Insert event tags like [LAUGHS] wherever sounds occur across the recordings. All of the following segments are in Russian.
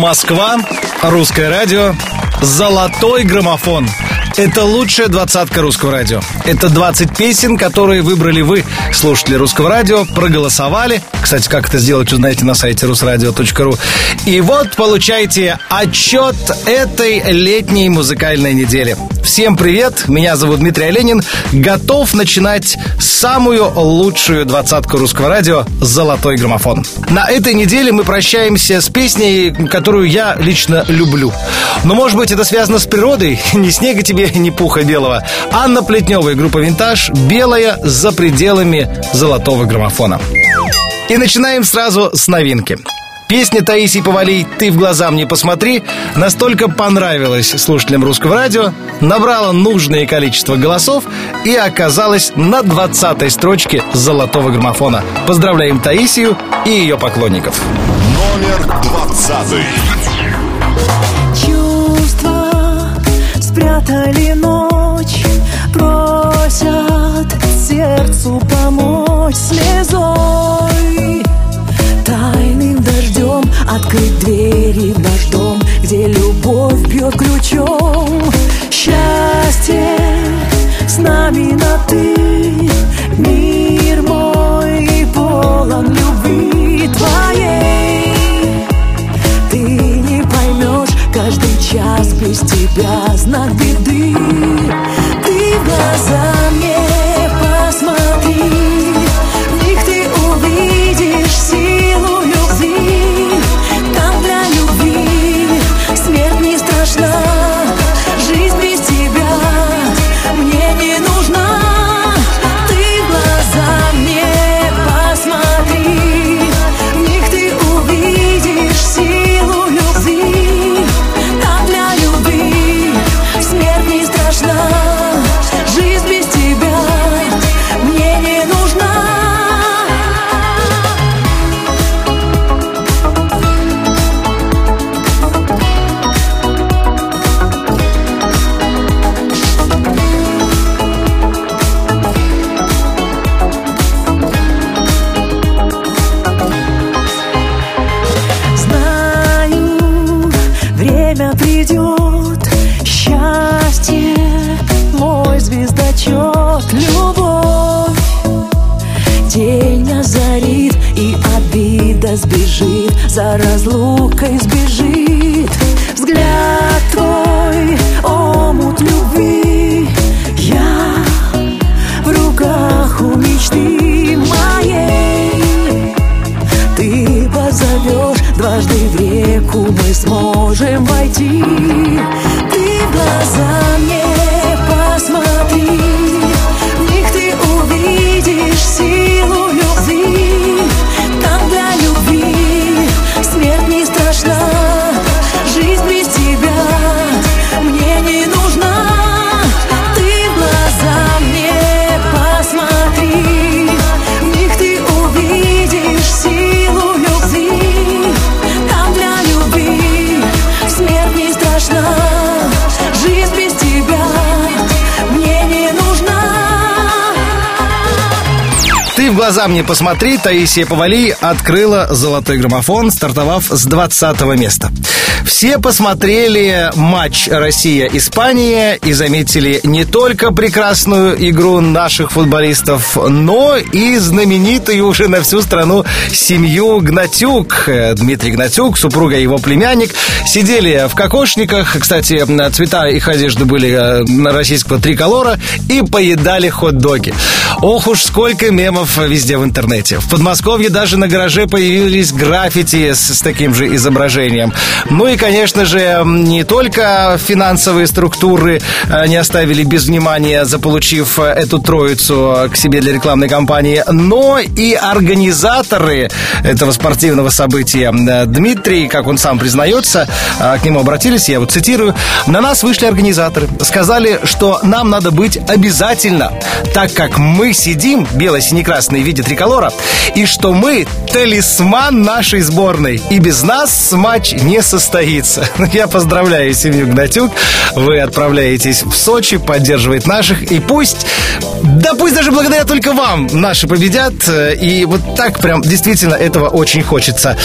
Москва, русское радио, золотой граммофон. Это лучшая двадцатка русского радио. Это 20 песен, которые выбрали вы, слушатели русского радио, проголосовали. Кстати, как это сделать, узнаете на сайте русрадио.ру. И вот получайте отчет этой летней музыкальной недели. Всем привет, меня зовут Дмитрий Оленин. Готов начинать самую лучшую двадцатку русского радио «Золотой граммофон». На этой неделе мы прощаемся с песней, которую я лично люблю. Но, может быть, это связано с природой? [LAUGHS] Ни снега тебе, ни пуха белого. Анна Плетнева и группа «Винтаж» «Белая за пределами золотого граммофона». И начинаем сразу с новинки. Песня Таисии Повалий «Ты в глаза мне посмотри» настолько понравилась слушателям русского радио, набрала нужное количество голосов и оказалась на 20-й строчке золотого граммофона. Поздравляем Таисию и ее поклонников. Номер 20 Чувства спрятали ночь Просят сердцу помочь слезой. Тайным дождем открыть двери в наш дом Где любовь бьет ключом. Счастье с нами на ты Мир каждый час без тебя знак беды. Ты в глаза глаза мне посмотри, Таисия Повалий открыла золотой граммофон, стартовав с 20 места. Все посмотрели матч Россия-Испания и заметили не только прекрасную игру наших футболистов, но и знаменитую уже на всю страну семью Гнатюк. Дмитрий Гнатюк, супруга его племянник, сидели в кокошниках, кстати, цвета их одежды были э, на российского триколора, и поедали хот-доги. Ох уж сколько мемов везде в интернете. В Подмосковье даже на гараже появились граффити с, с таким же изображением. Ну и, конечно же, не только финансовые структуры э, не оставили без внимания, заполучив э, эту троицу к себе для рекламной кампании, но и организаторы этого спортивного события. Э, Дмитрий, как он сам признается, э, к нему обратились, я вот цитирую, «На нас вышли организаторы, сказали, что нам надо быть обязательно, так как мы сидим, бело-сине-красные в виде триколора, и что мы талисман нашей сборной, и без нас матч не состоится. [LAUGHS] Я поздравляю семью Гнатюк, вы отправляетесь в Сочи, поддерживает наших, и пусть, да пусть даже благодаря только вам наши победят, и вот так прям действительно этого очень хочется.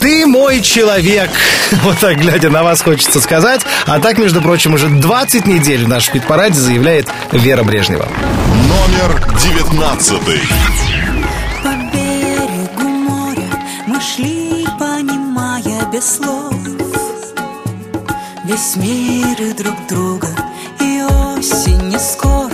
Ты мой человек, [LAUGHS] вот так глядя на вас хочется сказать, а так, между прочим, уже 20 недель в нашем хит-параде заявляет Вера Брежнева. Номер девятнадцатый. По берегу моря мы шли, понимая без слов Весь мир и друг друга, и осень не скоро,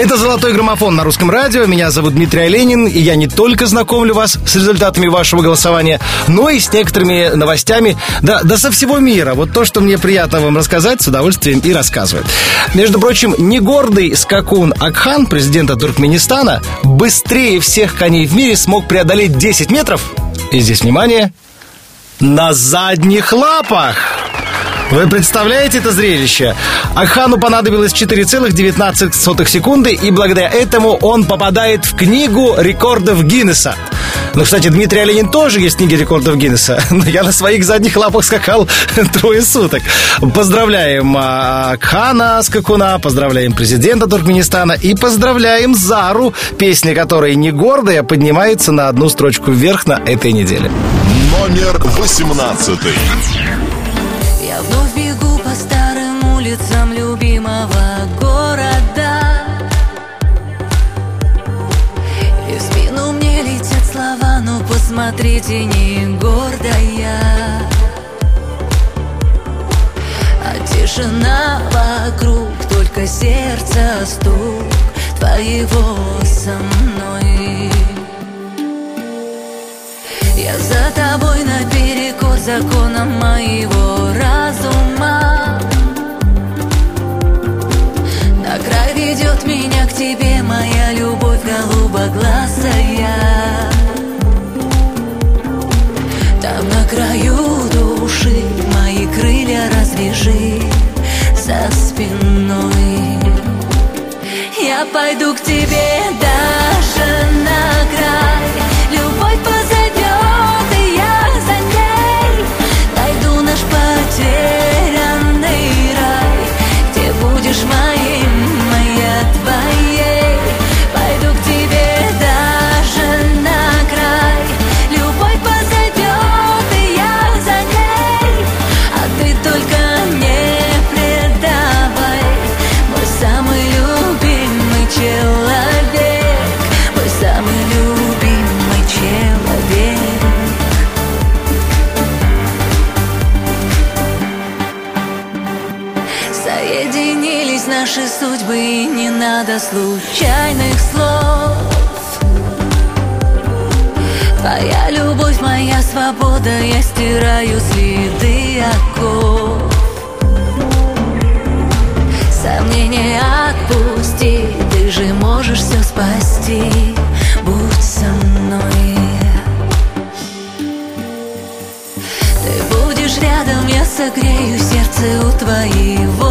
Это «Золотой граммофон» на русском радио. Меня зовут Дмитрий Оленин, и я не только знакомлю вас с результатами вашего голосования, но и с некоторыми новостями, да, да со всего мира. Вот то, что мне приятно вам рассказать, с удовольствием и рассказываю. Между прочим, не гордый скакун Акхан, президента Туркменистана, быстрее всех коней в мире смог преодолеть 10 метров, и здесь, внимание, на задних лапах. Вы представляете это зрелище? Ахану понадобилось 4,19 секунды, и благодаря этому он попадает в книгу рекордов Гиннесса. Ну, кстати, Дмитрий Оленин тоже есть в книге рекордов Гиннесса, [LAUGHS] но я на своих задних лапах скакал [LAUGHS] трое суток. Поздравляем а, Акхана Скакуна, поздравляем президента Туркменистана и поздравляем Зару, песня которой не гордая, поднимается на одну строчку вверх на этой неделе. Номер восемнадцатый. Я вновь бегу по старым улицам любимого города. И в спину мне летят слова, ну посмотрите, не гордая А тишина вокруг, только сердце стук Твоего со мной я за тобой наперекор законам моего разума. На край ведет меня к тебе моя любовь голубоглазая. Там на краю души мои крылья развяжи за спиной. Я пойду к тебе случайных слов. Твоя любовь, моя свобода, я стираю следы оков. Сомнения отпусти, ты же можешь все спасти. Будь со мной. Ты будешь рядом, я согрею сердце у твоего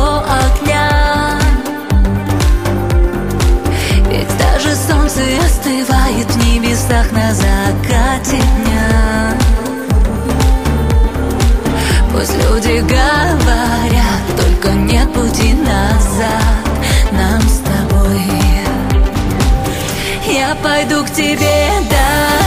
в небесах на закате дня. Пусть люди говорят, только нет пути назад нам с тобой. Я пойду к тебе даже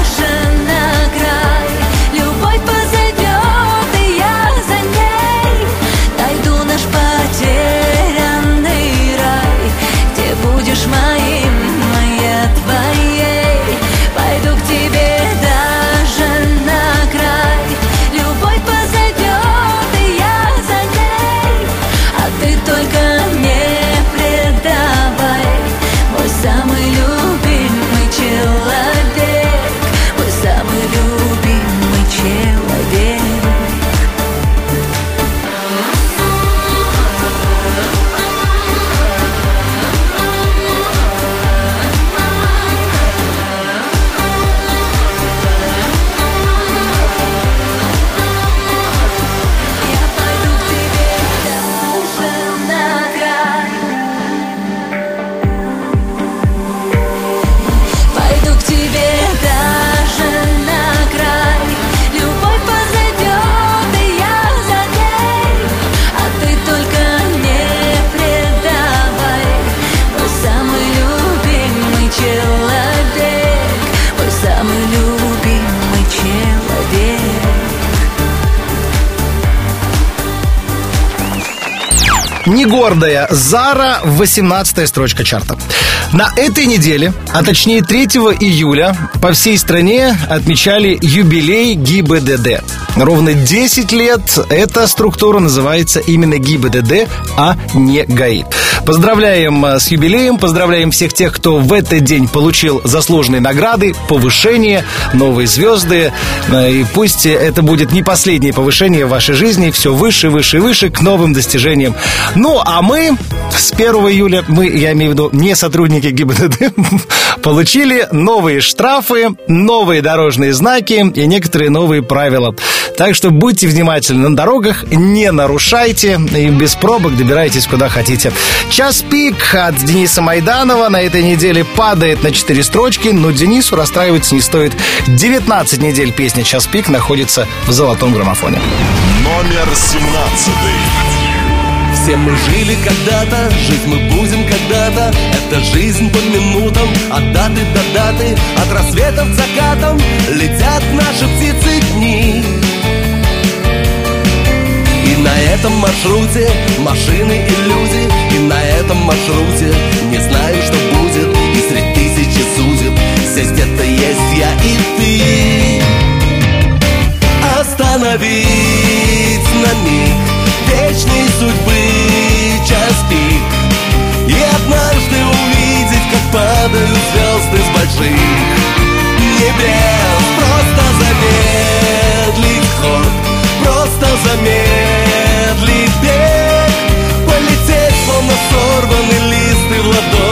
Не гордая Зара, 18 строчка чарта. На этой неделе, а точнее 3 июля, по всей стране отмечали юбилей ГИБДД. Ровно 10 лет эта структура называется именно ГИБДД, а не ГАИ. Поздравляем э, с юбилеем, поздравляем всех тех, кто в этот день получил заслуженные награды, повышение, новые звезды. Э, И пусть это будет не последнее повышение в вашей жизни, все выше, выше выше к новым достижениям. Ну, а мы с 1 июля, мы, я имею в виду, не сотрудники ГИБДД, [LAUGHS] получили новые штрафы, новые дорожные знаки и некоторые новые правила. Так что будьте внимательны на дорогах, не нарушайте и без пробок добирайтесь куда хотите. Час пик от Дениса Майданова на этой неделе падает на 4 строчки, но Денису расстраиваться не стоит. 19 недель песня «Час пик» находится в золотом граммофоне. Номер 17. Все мы жили когда-то, жить мы будем когда-то. Это жизнь по минутам, от даты до даты От рассветов к закатам. Летят наши птицы дни. И на этом маршруте машины и люди И на этом маршруте не знаю, что будет И среди тысячи судеб. Здесь где-то есть я и ты. Остановить на миг вечной судьбы час пик И однажды увидеть, как падают звезды с больших небес. Просто замедлить ход, просто замедлить бег. Полететь, словно сорванный лист и в ладони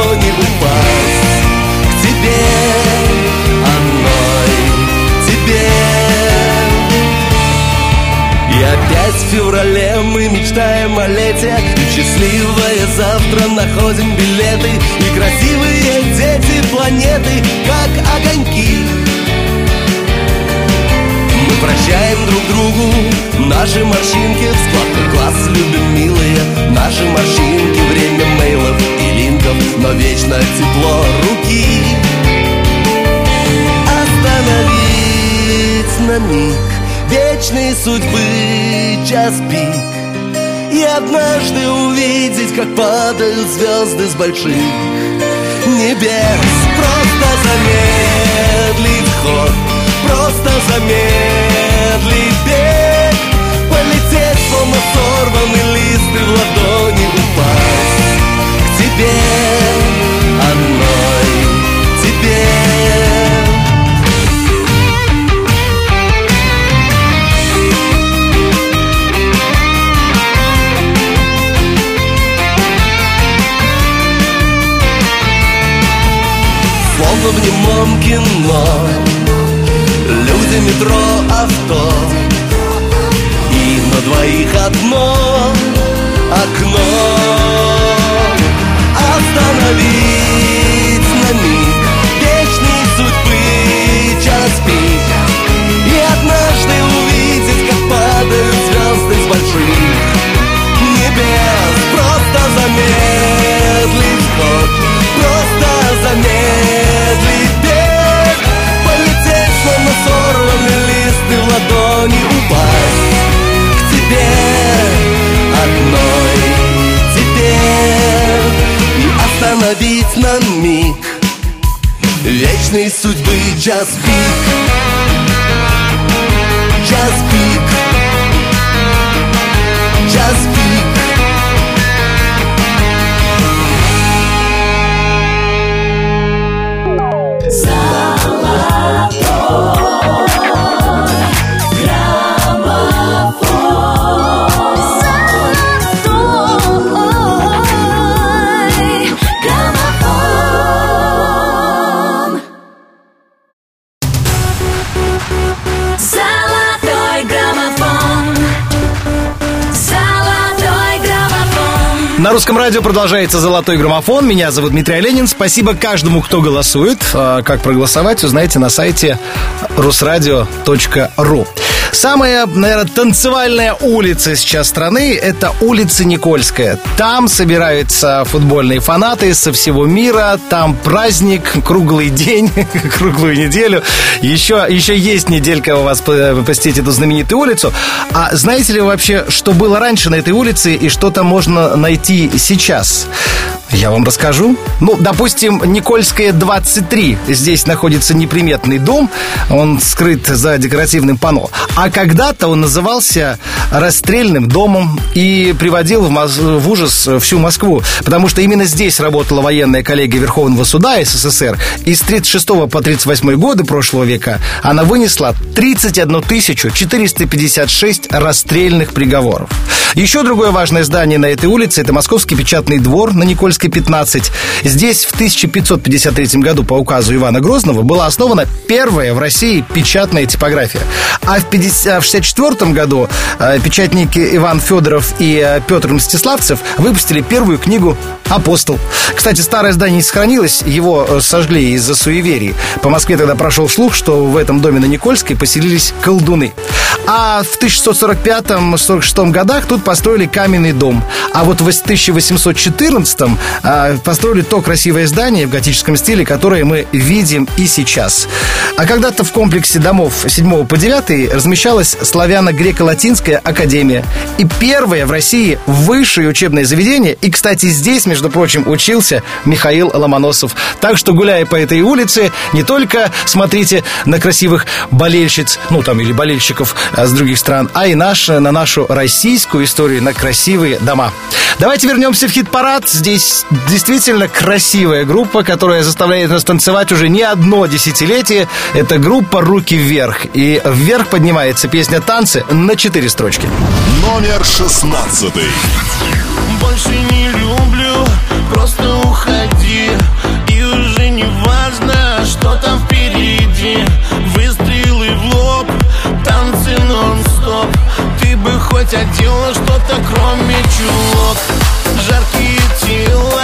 опять в феврале мы мечтаем о лете. И счастливое завтра находим билеты. И красивые дети планеты, как огоньки. Мы прощаем друг другу наши морщинки. В складках глаз любим милые Наши морщинки, время мейлов и линков Но вечно тепло руки. Остановить на миг вечной судьбы час пик. И однажды увидеть, как падают звезды с больших небес. Просто замедлить ход, просто замедлить бег. Полететь, словно сорванный лист и в ладони упасть К днем кино. Люди, метро, авто. И на двоих одно окно. Остановись остановить на миг Вечной судьбы час пик. Час пик. Час пик На русском радио продолжается «Золотой граммофон». Меня зовут Дмитрий Оленин. Спасибо каждому, кто голосует. А, Как проголосовать, узнаете на сайте rusradio.ru. Самая, наверное, танцевальная улица сейчас страны – это улица Никольская. Там собираются футбольные фанаты со всего мира. Там праздник, круглый день, [LAUGHS] круглую неделю. Еще, еще есть неделька у вас по- посетить эту знаменитую улицу. А знаете ли вы вообще, что было раньше на этой улице и что там можно найти сейчас? Я вам расскажу. Ну, допустим, Никольская 23. Здесь находится неприметный дом. Он скрыт за декоративным панно. А когда-то он назывался расстрельным домом и приводил в, Мос- в ужас всю Москву. Потому что именно здесь работала военная коллегия Верховного суда СССР. И с 36 по 38 годы прошлого века она вынесла 31 456 расстрельных приговоров. Еще другое важное здание на этой улице – это Московский печатный двор на Никольской, 15. Здесь в 1553 году по указу Ивана Грозного была основана первая в России печатная типография. А в 1964 году э, печатники Иван Федоров и э, Петр Мстиславцев выпустили первую книгу «Апостол». Кстати, старое здание не сохранилось, его э, сожгли из-за суеверий. По Москве тогда прошел слух, что в этом доме на Никольской поселились колдуны. А в 1645-46 годах тут построили каменный дом. А вот в 1814 а, построили то красивое здание в готическом стиле, которое мы видим и сейчас. А когда-то в комплексе домов 7 по 9 размещалась славяно-греко-латинская академия. И первое в России высшее учебное заведение. И, кстати, здесь, между прочим, учился Михаил Ломоносов. Так что, гуляя по этой улице, не только смотрите на красивых болельщиц, ну там или болельщиков а, с других стран, а и наш, на нашу российскую историю, на красивые дома. Давайте вернемся в хит-парад. Здесь действительно красивая группа, которая заставляет нас танцевать уже не одно десятилетие. Это группа «Руки вверх». И вверх поднимается песня «Танцы» на четыре строчки. Номер шестнадцатый. Больше не люблю, просто уходи И уже не важно, что там впереди Выстрелы в лоб, танцы нон-стоп Ты бы хоть одела что-то кроме чулок Жаркие тела,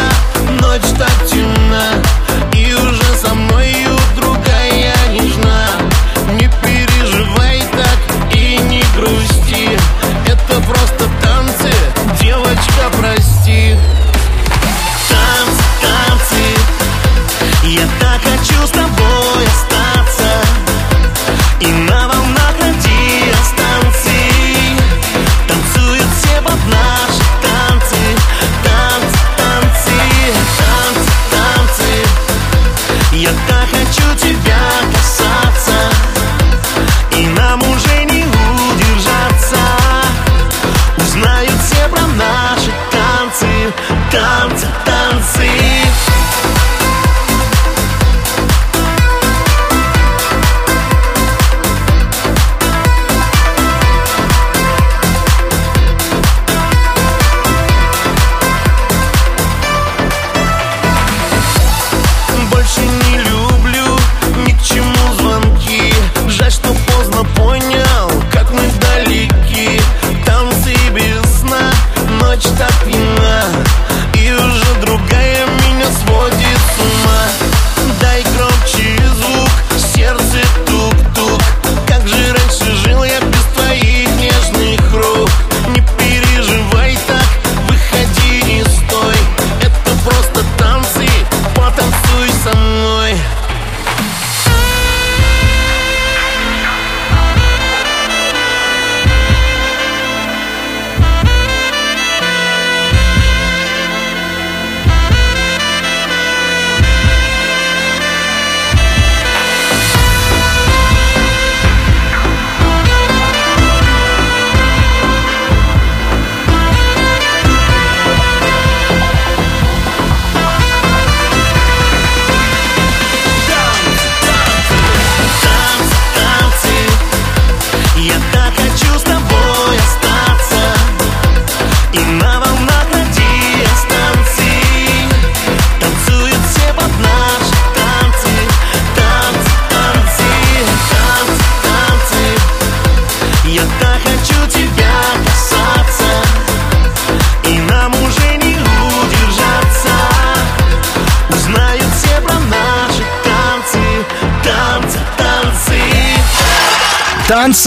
ночь так темна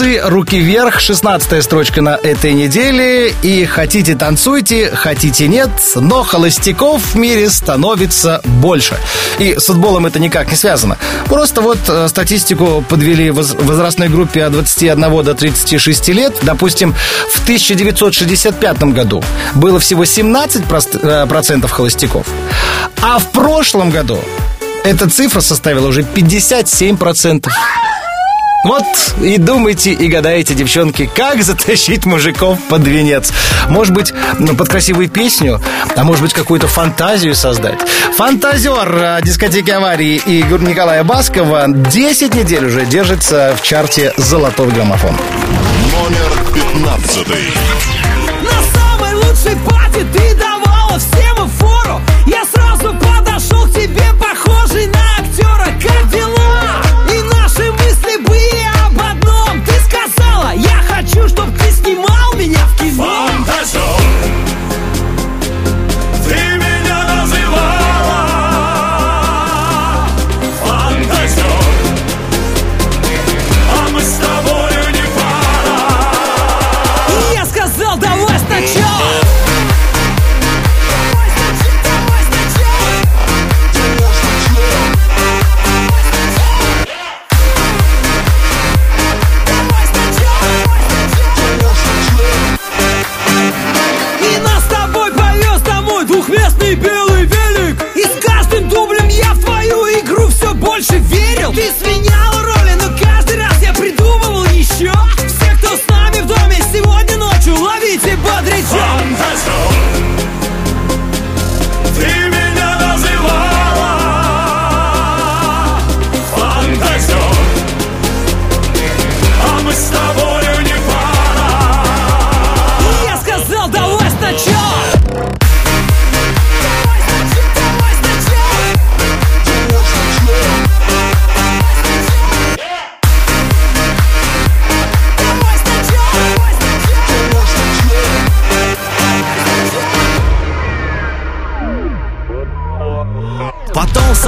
Танцы, руки вверх, 16 строчка на этой неделе. И хотите танцуйте, хотите нет, но холостяков в мире становится больше. И с футболом это никак не связано. Просто вот э, статистику подвели в воз- возрастной группе от 21 до 36 лет. Допустим, в 1965 году было всего 17% прост- э, холостяков. А в прошлом году эта цифра составила уже 57%. Вот и думайте, и гадаете, девчонки, как затащить мужиков под венец. Может быть, ну, под красивую песню, а может быть, какую-то фантазию создать. Фантазер э, дискотеки аварии и Гур- Николая Баскова 10 недель уже держится в чарте «Золотой граммофон». Номер пятнадцатый. На самой лучшей пати ты давала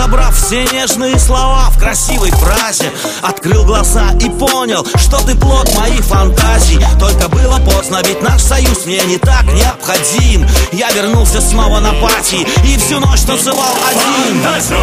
собрав все нежные слова в красивой фразе Открыл глаза и понял, что ты плод моих фантазий. Только было поздно, ведь наш союз мне не так необходим. Я вернулся снова на пати и всю ночь танцевал один. Фантазер,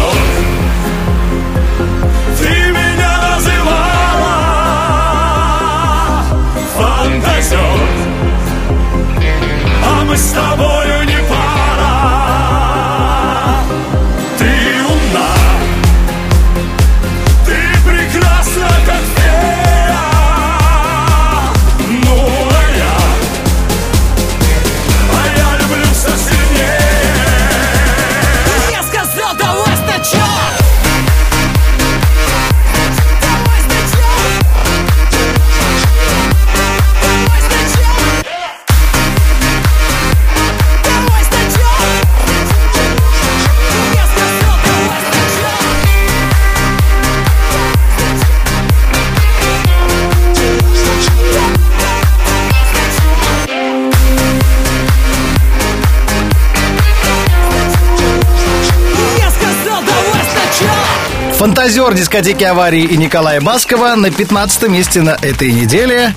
Фантазер дискотеки аварии и Николая Баскова на 15 месте на этой неделе.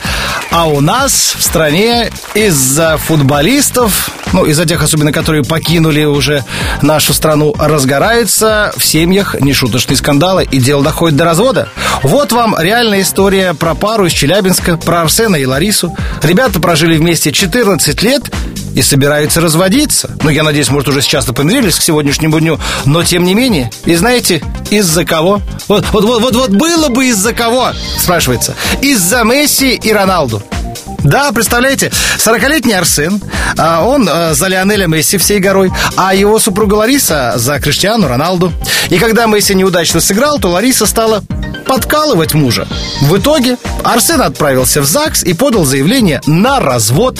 А у нас в стране из-за футболистов, ну, из-за тех, особенно, которые покинули уже нашу страну, разгораются в семьях нешуточные скандалы, и дело доходит до развода. Вот вам реальная история про пару из Челябинска, про Арсена и Ларису. Ребята прожили вместе 14 лет и собираются разводиться. Ну, я надеюсь, может, уже сейчас помирились к сегодняшнему дню, но тем не менее. И знаете, из-за кого? Вот, вот, вот, вот, вот было бы из-за кого, спрашивается. Из-за Месси и Роналду. Да, представляете, 40-летний Арсен, а, он э, за Лионеля Месси всей горой, а его супруга Лариса за Криштиану Роналду. И когда Месси неудачно сыграл, то Лариса стала подкалывать мужа. В итоге Арсен отправился в ЗАГС и подал заявление на развод.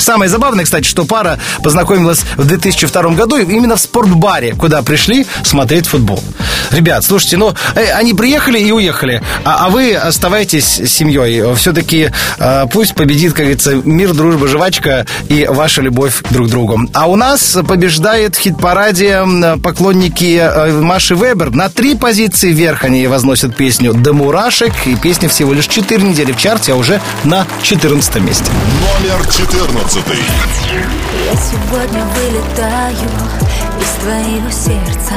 Самое забавное, кстати, что пара познакомилась в 2002 году именно в спортбаре, куда пришли смотреть футбол. Ребят, слушайте, ну, э, они приехали и уехали, а, а вы оставайтесь семьей. Все-таки э, пусть победит, как говорится, мир, дружба, жвачка и ваша любовь друг к другу. А у нас побеждает в хит-параде поклонники э, Маши Вебер. На три позиции вверх они возносят песню «До мурашек», и песня всего лишь 4 недели в чарте, а уже на 14 месте. Номер 14. Я сегодня вылетаю из твоего сердца.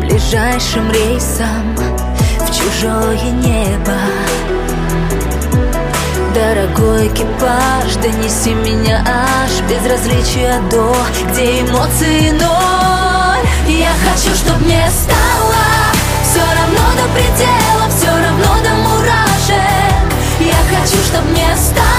Ближайшим рейсом в чужое небо. Дорогой экипаж, донеси меня аж Безразличия до, где эмоции ноль. Я хочу, чтоб мне стало Все равно до предела, все равно до мурашек. Я хочу, чтоб мне стало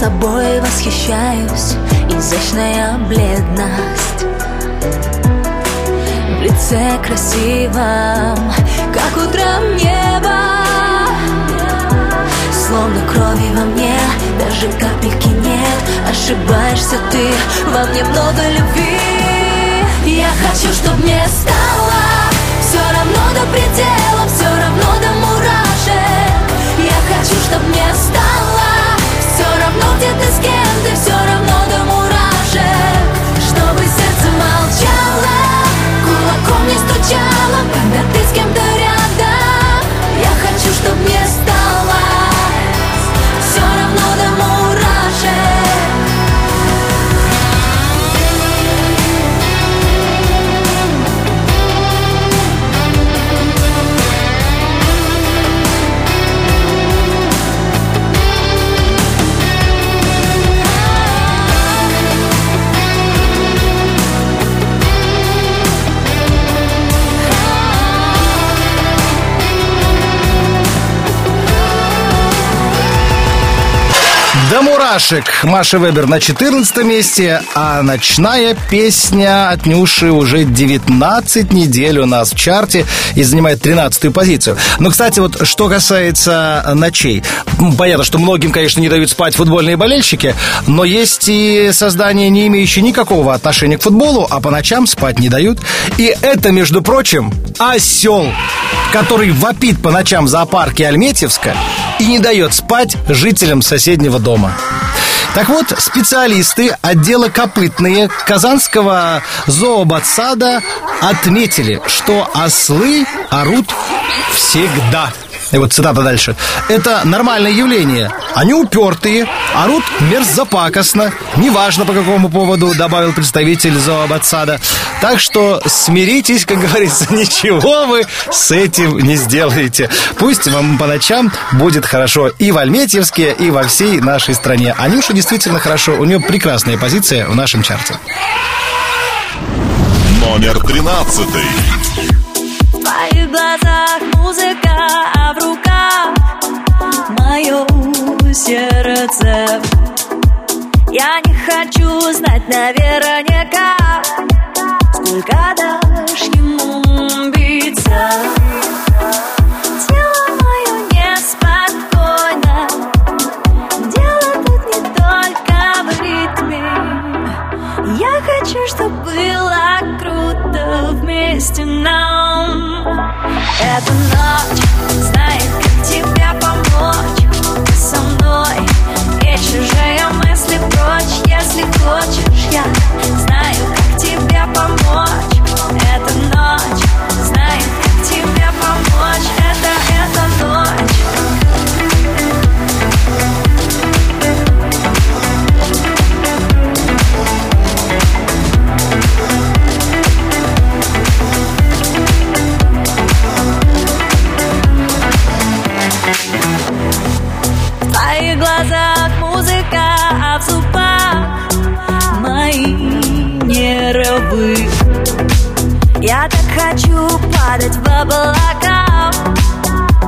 собой восхищаюсь, изящная бледность В лице красивом, как утром небо. Словно крови во мне, даже капельки нет. Ошибаешься ты, во мне много любви. Я хочу, чтоб мне стало Все равно до предела, все равно до мурашек. Я хочу, чтоб мне стало равно где ты с кем ты, все равно до мурашек. Чтобы сердце молчало, кулаком не стучало Когда ты с кем-то рядом До мурашек Маша Вебер на 14 месте, а ночная песня от Нюши уже 19 недель у нас в чарте и занимает 13 позицию. Но, кстати, вот что касается ночей. Понятно, что многим, конечно, не дают спать футбольные болельщики, но есть и создания, не имеющие никакого отношения к футболу, а по ночам спать не дают. И это, между прочим, осел, который вопит по ночам в зоопарке Альметьевска и не дает спать жителям соседнего дома. Так вот, специалисты отдела копытные Казанского зообатсада отметили, что ослы орут всегда. И вот цитата дальше. Это нормальное явление. Они упертые, орут мерзопакостно. Неважно по какому поводу, добавил представитель зообатсада. Так что смиритесь, как говорится, [LAUGHS] ничего вы с этим не сделаете. Пусть вам по ночам будет хорошо и в Альметьевске, и во всей нашей стране. А Нюша действительно хорошо. У нее прекрасная позиция в нашем чарте. Номер 13. В глазах музыка, а в руках мое сердце. Я не хочу знать наверняка, сколько дашь ему биться. Хочу, чтобы было круто вместе нам? Эта ночь знает, как тебе помочь. Ты со мной и чужие мысли прочь. Если хочешь, я знаю, как тебе помочь. Эта ночь знает, как тебе помочь. Это, эта ночь в зубах мои нервы. Я так хочу падать в облака.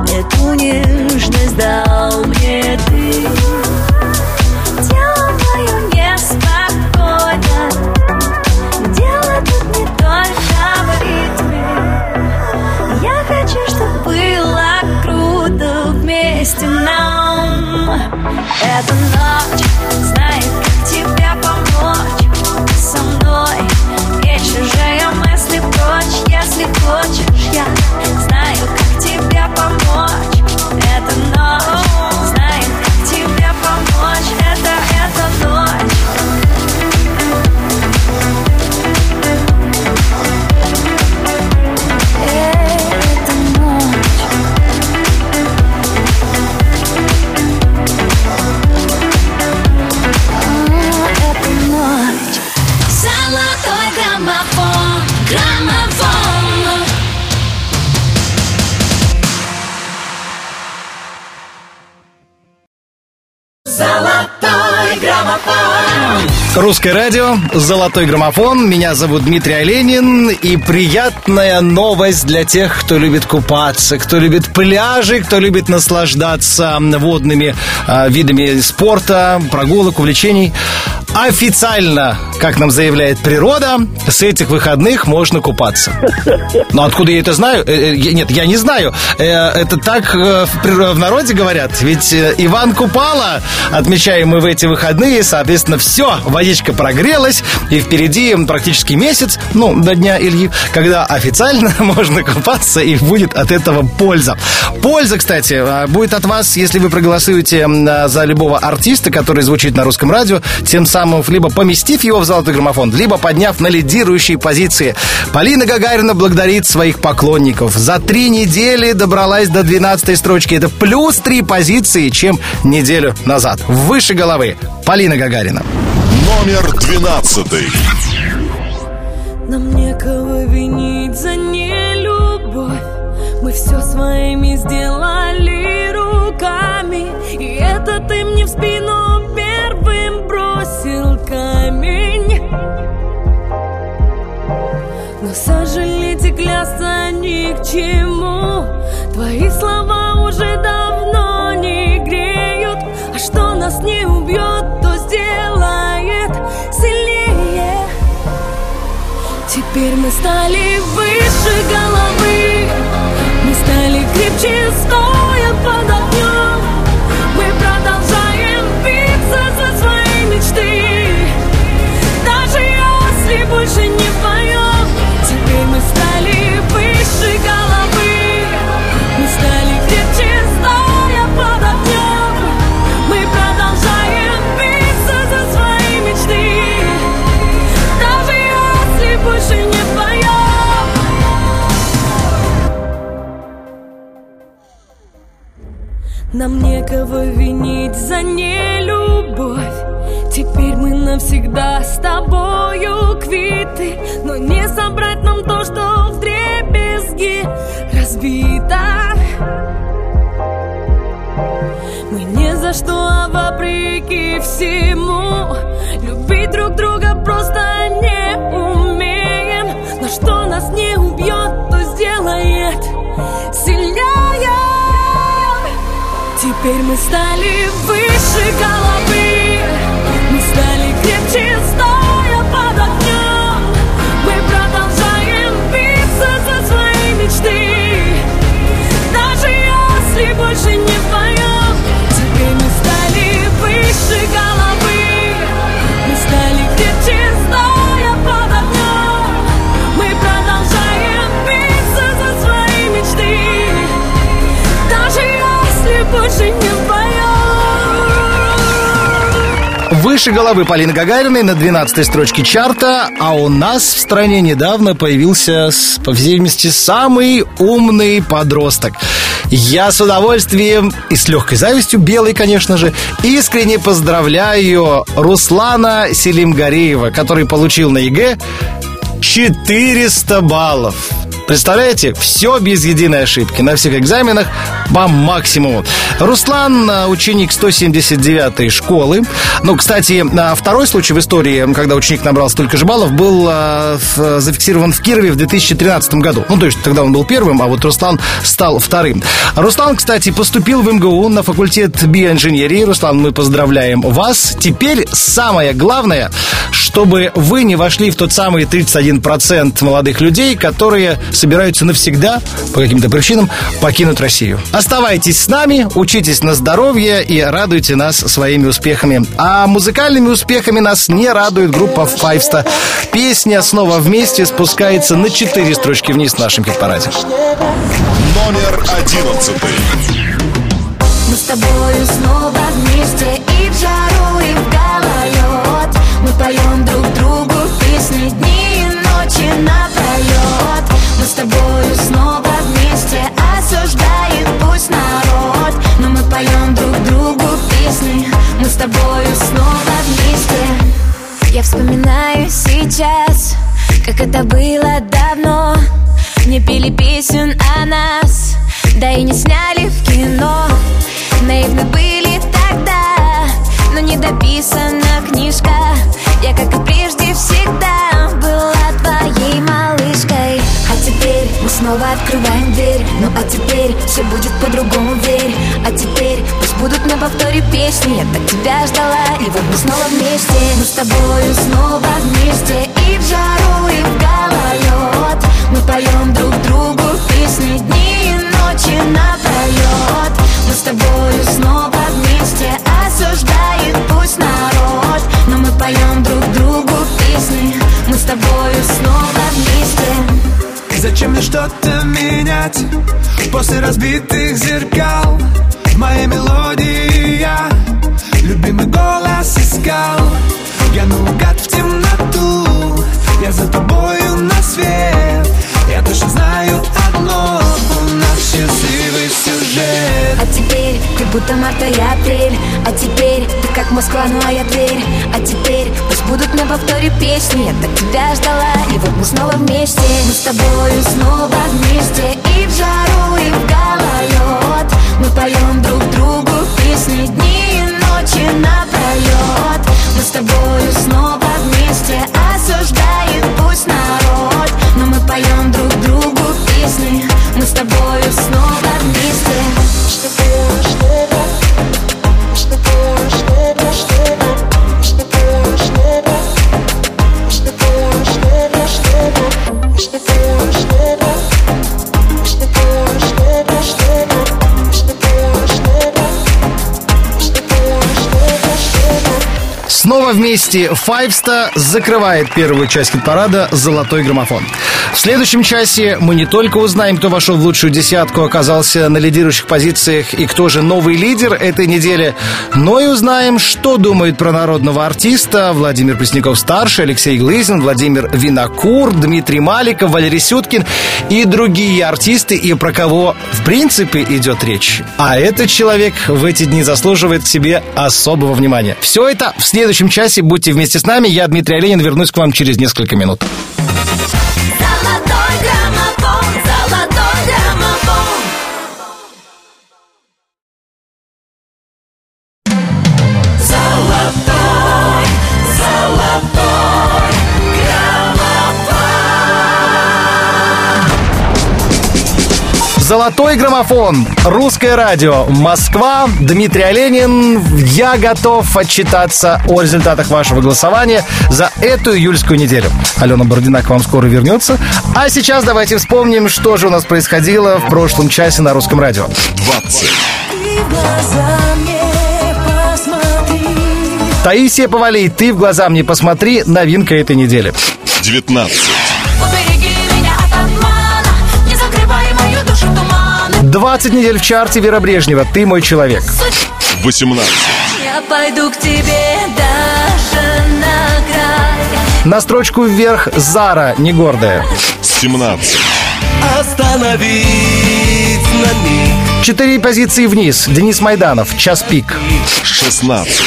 Эту нежность дал мне ты. Тело мое неспокойно. Дело тут не только в ритме. Я хочу, чтобы было круто вместе нам Эта ночь знает, как тебе помочь. Со мной не чужие мысли Если хочешь, я знаю, как тебе помочь. Эта ночь Русское радио, золотой граммофон. Меня зовут Дмитрий Оленин. И приятная новость для тех, кто любит купаться, кто любит пляжи, кто любит наслаждаться водными а, видами спорта, прогулок, увлечений. Официально, как нам заявляет природа, с этих выходных можно купаться. Но откуда я это знаю? Э, э, Нет, я не знаю. Э, Это так в народе говорят. Ведь Иван Купала отмечаем мы в эти выходные. Соответственно, все, водичка прогрелась. И впереди практически месяц, ну, до дня Ильи, когда официально [LAUGHS] можно купаться и будет от этого польза. Польза, кстати, а, будет от вас, если вы проголосуете за любого артиста, который звучит на русском радио, тем самым либо поместив его в золотой граммофон, либо подняв на лидирующие позиции. Полина Гагарина благодарит своих поклонников. За три недели добралась до 12 строчки. Это плюс три позиции, чем неделю назад. Выше головы. Полина Гагарина. Номер 12. Нам некого винить за нелюбовь Мы все своими сделали клясться ни к чему. Твои слова уже давно не греют. А что нас не убьет, то сделает сильнее. Теперь мы стали выше головы. Мы стали крепче, стоя под огнем Нам некого винить за нелюбовь. Теперь мы навсегда с тобою квиты Но не собрать нам то, что в дребезги разбито. Мы не за что, а вопреки всему Любить друг друга просто не умеем. Но что нас не убьет, Теперь мы стали выше головы. Мы стали крепче, стоя под огнем Мы продолжаем биться за свои мечты. Даже если больше Выше головы Полины Гагариной на 12 строчке чарта, а у нас в стране недавно появился, по всей видимости, самый умный подросток. Я с удовольствием и с легкой завистью, белой, конечно же, искренне поздравляю Руслана Селимгареева, который получил на ЕГЭ 400 баллов. Представляете? Все без единой ошибки. На всех экзаменах по максимуму. Руслан, а, ученик 179-й школы. Ну, кстати, второй случай в истории, когда ученик набрал столько же баллов, был в- зафиксирован в Кирове в 2013 году. Ну, то есть тогда он был первым, а вот Руслан стал вторым. Руслан, кстати, поступил в МГУ на факультет биоинженерии. Руслан, мы поздравляем вас. Теперь самое главное, чтобы вы не вошли в тот самый 31% молодых людей, которые собираются навсегда, по каким-то причинам, покинуть Россию. Оставайтесь с нами, учитесь на здоровье и радуйте нас своими успехами. А музыкальными успехами нас не радует группа Файвста. Песня «Снова вместе» спускается на 4 строчки вниз в нашем хит-параде. Номер одиннадцатый. Мы с тобою снова вместе все будет по-другому, верь. А теперь пусть будут на повторе песни. Я так тебя ждала, и вот мы снова вместе. Мы с тобою снова вместе. И в жару, и в гололед. Мы поем друг другу песни дни и ночи напролет Мы с тобою снова вместе. Осуждает пусть народ. Но мы поем друг другу песни. Мы с тобою снова вместе Зачем мне что-то менять? После разбитых зеркал В моей мелодии я Любимый голос искал. Я наугад в темноту Я за тобою на свет Я точно знаю одно У нас счастливый сюжет. А теперь ты будто марта и апрель. А теперь ты как Москва, ну а я Тверь А теперь пусть будут на повторе песни. Я так тебя ждала, и вот мы снова вместе. Мы с тобою снова вместе. И в жару, и в гололед. Мы поем друг другу песни дни и ночи напролет Мы с тобою снова вместе. Осуждает пусть народ вместе Файвста закрывает первую часть хит-парада «Золотой граммофон». В следующем часе мы не только узнаем, кто вошел в лучшую десятку, оказался на лидирующих позициях и кто же новый лидер этой недели, но и узнаем, что думают про народного артиста Владимир Пресняков-старший, Алексей Глызин, Владимир Винокур, Дмитрий Маликов, Валерий Сюткин и другие артисты, и про кого в принципе идет речь. А этот человек в эти дни заслуживает к себе особого внимания. Все это в следующем часе. Будьте вместе с нами. Я Дмитрий Оленин. Вернусь к вам через несколько минут. Золотой граммофон. Русское радио. Москва. Дмитрий Оленин. Я готов отчитаться о результатах вашего голосования за эту июльскую неделю. Алена Бородина к вам скоро вернется. А сейчас давайте вспомним, что же у нас происходило в прошлом часе на русском радио. 20. Таисия Повалий, ты в глаза мне посмотри. Новинка этой недели. 19. 20 недель в чарте Вера Брежнева. Ты мой человек. 18. Я пойду к тебе даже на край На строчку вверх Зара, не гордая. 17. Остановить на миг Четыре позиции вниз. Денис Майданов, час пик. 16.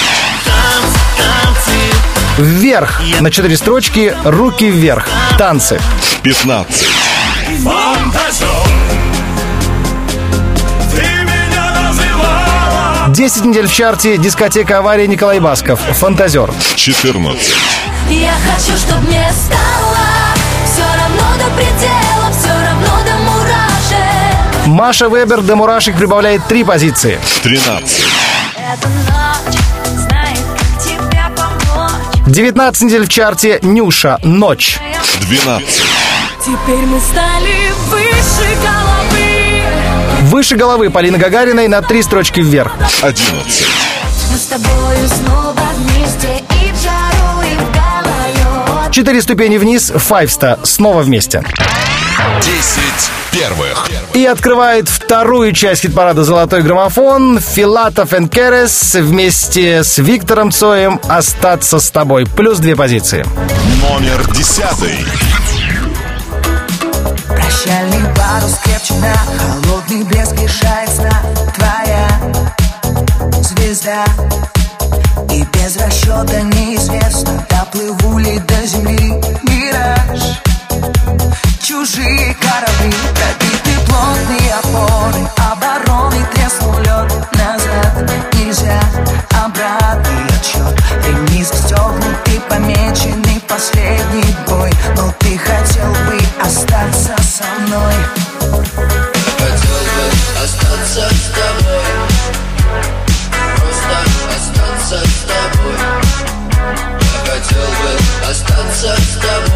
Вверх. На четыре строчки руки вверх. Танцы. 15. фантазер 10 недель в чарте дискотека авария Николай Басков. Фантазер. 14. Я хочу, чтоб мне стало Все равно до предела, все равно до мурашек Маша Вебер до мурашек прибавляет три позиции. 13. Эта ночь знает, как тебе помочь 19 недель в чарте Нюша. Ночь. 12. Теперь мы стали выше головы Выше головы Полины Гагариной на три строчки вверх. 11. Мы с тобою снова вместе И в жару, и в гололед Четыре ступени вниз. Файвста. Снова вместе. 10 первых. И открывает вторую часть хит-парада «Золотой граммофон» Филатов и Керес вместе с Виктором Цоем «Остаться с тобой». Плюс две позиции. Номер 10. Парус Холодный блеск лишает сна. Твоя звезда. И без расчета неизвестно Доплыву ли до земли мираж Чужие корабли Пробиты плотные опоры Обороны треснул лед Назад нельзя Обратный отсчет Ремни застегнуты Помеченный последний бой Но ты хотел бы остаться со мной. Хотел бы остаться с тобой. Просто остаться с тобой. Я хотел бы остаться с тобой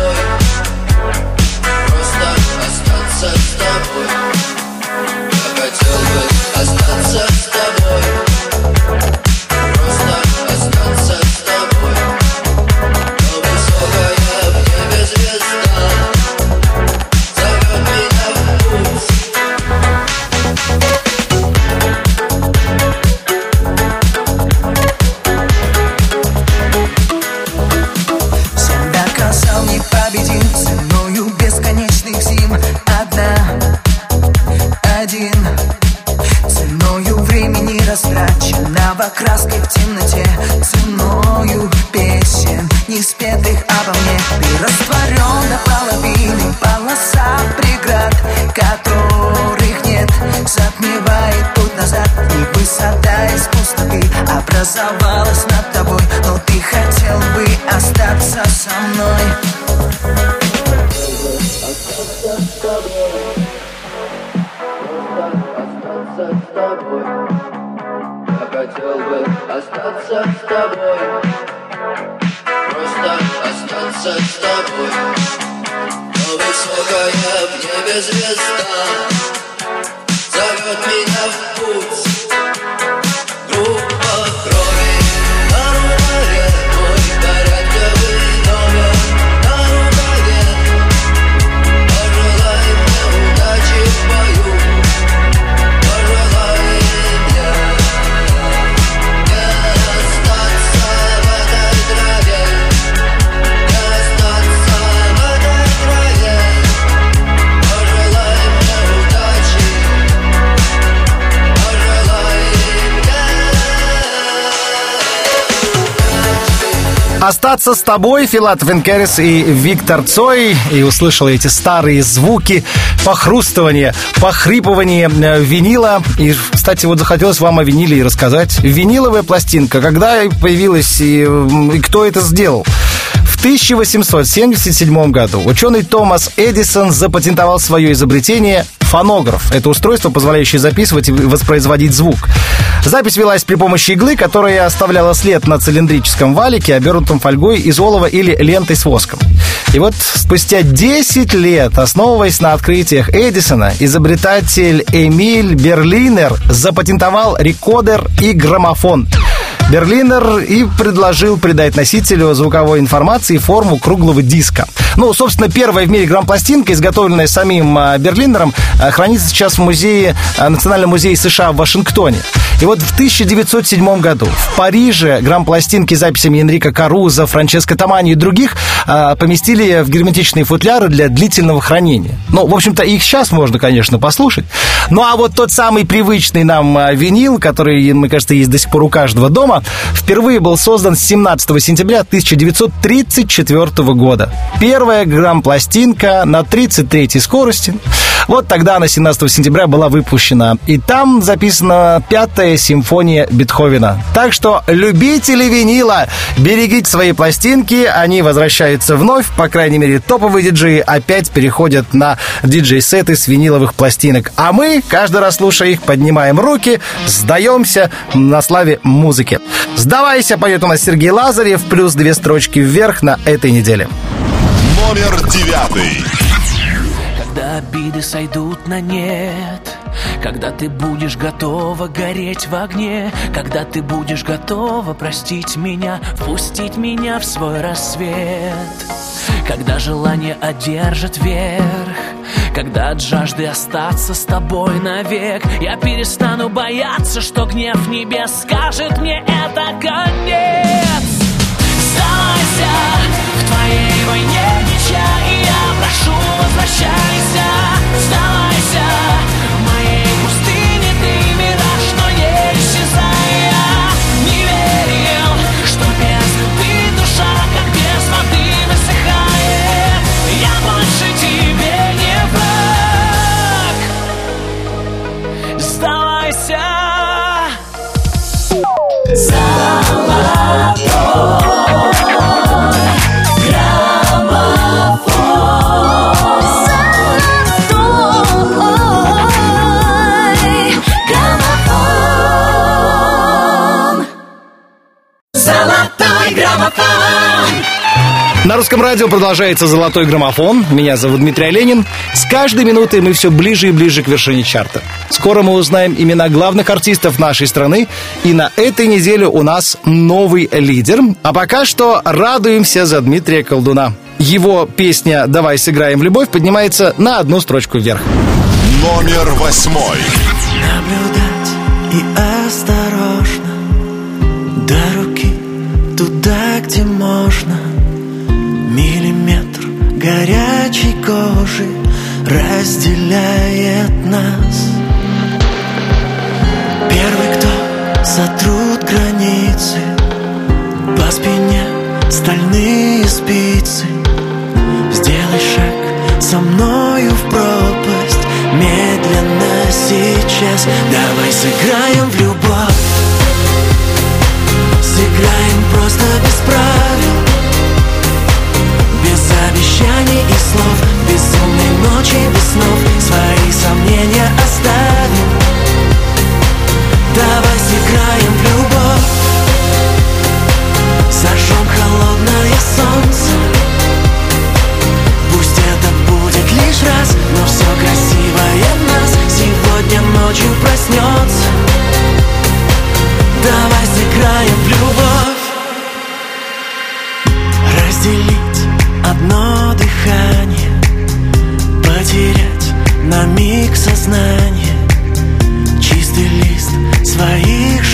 Остаться с тобой, Филат Венкерес и Виктор Цой. И услышал эти старые звуки, похрустывание, похрипывание э, винила. И, кстати, вот захотелось вам о виниле и рассказать. Виниловая пластинка, когда появилась и, и кто это сделал? В 1877 году ученый Томас Эдисон запатентовал свое изобретение фонограф. Это устройство, позволяющее записывать и воспроизводить звук. Запись велась при помощи иглы, которая оставляла след на цилиндрическом валике, обернутом фольгой из олова или лентой с воском. И вот спустя 10 лет, основываясь на открытиях Эдисона, изобретатель Эмиль Берлинер запатентовал рекодер и граммофон. Берлинер и предложил придать носителю звуковой информации форму круглого диска. Ну, собственно, первая в мире грампластинка, изготовленная самим а, Берлинером, а, хранится сейчас в музее, а, Национальном музее США в Вашингтоне. И вот в 1907 году в Париже грампластинки с записями Энрика Каруза, Франческо Тамани и других поместили в герметичные футляры для длительного хранения. Ну, в общем-то, их сейчас можно, конечно, послушать. Ну, а вот тот самый привычный нам винил, который, мне кажется, есть до сих пор у каждого дома, впервые был создан 17 сентября 1934 года. Первая грамм-пластинка на 33 скорости. Вот тогда она 17 сентября была выпущена. И там записана пятая симфония Бетховена. Так что, любители винила, берегите свои пластинки, они возвращаются вновь, по крайней мере, топовые диджеи опять переходят на диджей-сеты с виниловых пластинок. А мы, каждый раз слушая их, поднимаем руки, сдаемся на славе музыки. «Сдавайся» поет у нас Сергей Лазарев, плюс две строчки вверх на этой неделе. Номер девятый. Когда обиды сойдут на нет Когда ты будешь готова гореть в огне Когда ты будешь готова простить меня Впустить меня в свой рассвет Когда желание одержит верх Когда от жажды остаться с тобой навек Я перестану бояться, что гнев небес Скажет мне это конец Сдавайся в твоей войне меча И я прошу, возвращайся Сдавайся На русском радио продолжается «Золотой граммофон». Меня зовут Дмитрий Оленин. С каждой минутой мы все ближе и ближе к вершине чарта. Скоро мы узнаем имена главных артистов нашей страны. И на этой неделе у нас новый лидер. А пока что радуемся за Дмитрия Колдуна. Его песня «Давай сыграем в любовь» поднимается на одну строчку вверх. Номер восьмой. Наблюдать и осторожно До руки туда, где можно горячей кожи Разделяет нас. Первый, кто сотрут границы По спине стальные спицы. Сделай шаг со мною в пропасть Медленно сейчас. Давай сыграем в любовь. Сыграем просто без правил слов. Безумной ночи, без снов. Свои сомнения оставим. Давай сыграем в любовь. Зажжем холодное солнце. Пусть это будет лишь раз Но все красивое в нас Сегодня ночью проснется Давай сыграем в любовь. Разделить одно на миг сознание. Чистый лист своих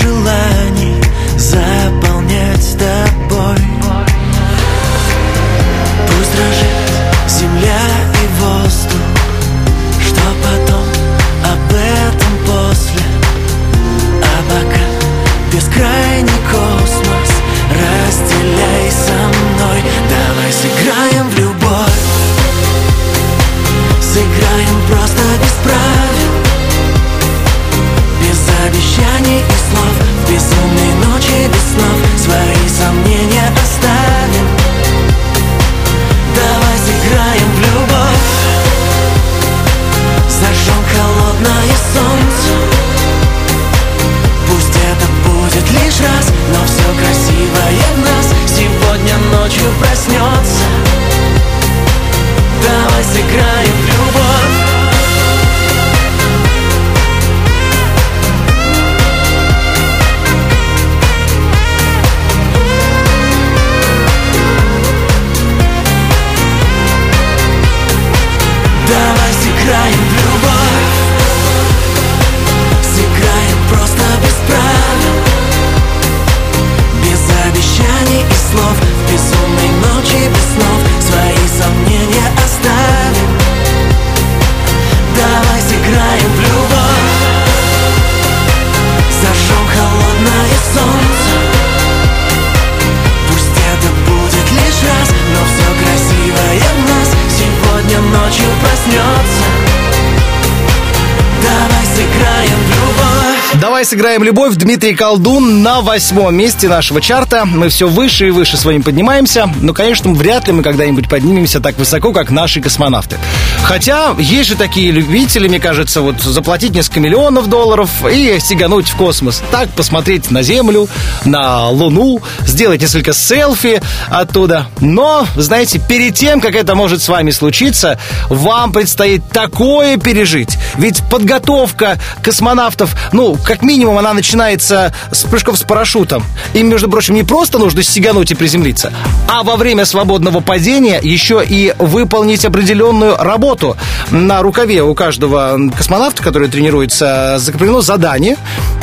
сыграем любовь. Дмитрий Колдун на восьмом месте нашего чарта. Мы все выше и выше с вами поднимаемся. Но, конечно, вряд ли мы когда-нибудь поднимемся так высоко, как наши космонавты. Хотя есть же такие любители, мне кажется, вот заплатить несколько миллионов долларов и сигануть в космос. Так посмотреть на Землю, на Луну, сделать несколько селфи оттуда. Но, знаете, перед тем, как это может с вами случиться, вам предстоит такое пережить. Ведь подготовка космонавтов, ну, как минимум, она начинается с прыжков с парашютом. Им, между прочим, не просто нужно сигануть и приземлиться, а во время свободного падения еще и выполнить определенную работу работу. На рукаве у каждого космонавта, который тренируется, закреплено задание,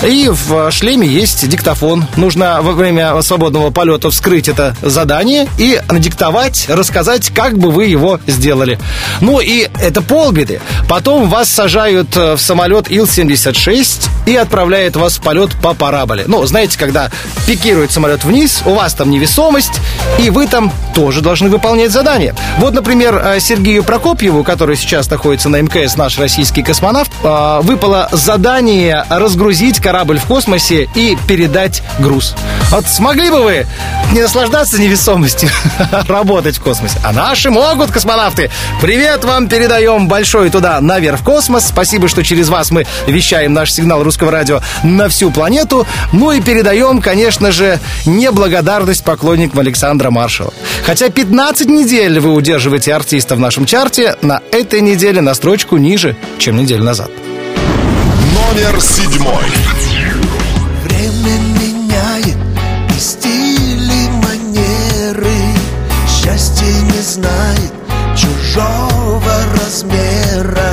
и в шлеме есть диктофон. Нужно во время свободного полета вскрыть это задание и надиктовать, рассказать, как бы вы его сделали. Ну и это полбеды. Потом вас сажают э, в самолет Ил-76 и отправляют вас в полет по параболе. Ну, знаете, когда пикирует самолет вниз, у вас там невесомость, и вы там тоже должны выполнять задание. Вот, например, э, Сергею Прокопьеву, который сейчас находится на МКС, наш российский космонавт, э, выпало задание разгрузить корабль в космосе и передать груз. Вот смогли бы вы не наслаждаться невесомостью, [LAUGHS] работать в космосе? А наши могут, космонавты. Привет вам передаем большой туда, наверх в космос. Спасибо, что через вас мы вещаем наш сигнал русского радио на всю планету. Ну и передаем, конечно же, неблагодарность поклонникам Александра Маршала. Хотя 15 недель вы удерживаете артиста в нашем чарте, на этой неделе на строчку ниже, чем неделю назад. Номер седьмой. Время меняет и стили, манеры Счастье не знает чужого размера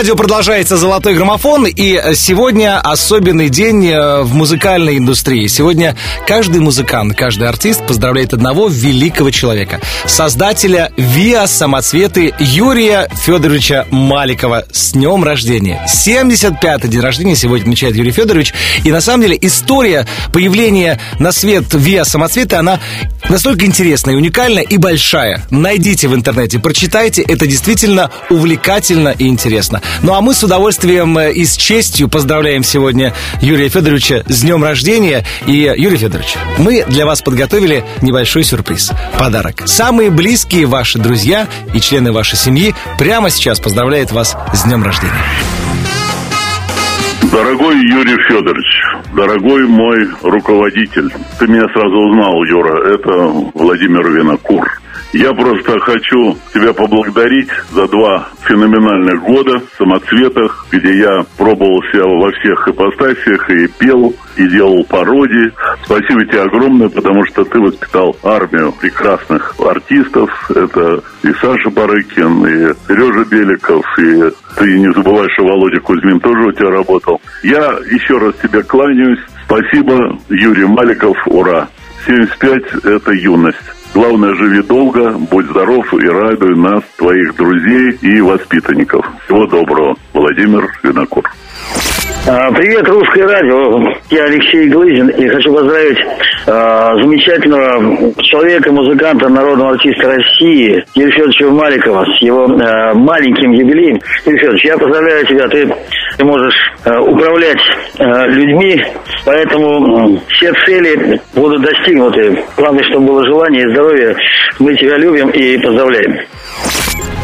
радио продолжается «Золотой граммофон», и сегодня особенный день э, в музыкальной индустрии. Сегодня каждый музыкант, каждый артист поздравляет одного великого человека, создателя ВИА «Самоцветы» Юрия Федоровича Маликова. С днем рождения! 75-й день рождения сегодня отмечает Юрий Федорович. И на самом деле история появления на свет ВИА «Самоцветы», она настолько интересная, уникальная и большая. Найдите в интернете, прочитайте, это действительно увлекательно и интересно. Ну а мы с удовольствием э, и с честью поздравляем сегодня Юрия Федоровича с днем рождения. И, Юрий Федорович, мы для вас подготовили небольшой сюрприз. Подарок. Самые близкие ваши друзья и члены вашей семьи прямо сейчас поздравляют вас с днем рождения. Дорогой Юрий Федорович, дорогой мой руководитель, ты меня сразу узнал, Юра, это Владимир Винокур. Я просто хочу тебя поблагодарить за два феноменальных года в самоцветах, где я пробовал себя во всех ипостасиях и пел, и делал пародии. Спасибо тебе огромное, потому что ты воспитал армию прекрасных артистов. Это и Саша Барыкин, и Сережа Беликов, и ты не забывай, что Володя Кузьмин тоже у тебя работал. Я еще раз тебе кланяюсь. Спасибо, Юрий Маликов, ура! 75 – это юность. Главное, живи долго, будь здоров и радуй нас, твоих друзей и воспитанников. Всего доброго. Владимир Винокур. А, Привет, Русское радио. Я Алексей Глызин и хочу поздравить а, замечательного человека, музыканта, народного артиста России Юрия Федоровича Маликова с его а, маленьким юбилеем. Юрий Федорович, я поздравляю тебя. Ты, ты можешь а, управлять а, людьми, поэтому м, все цели будут достигнуты. Главное, чтобы было желание и здоровье. Мы тебя любим и поздравляем.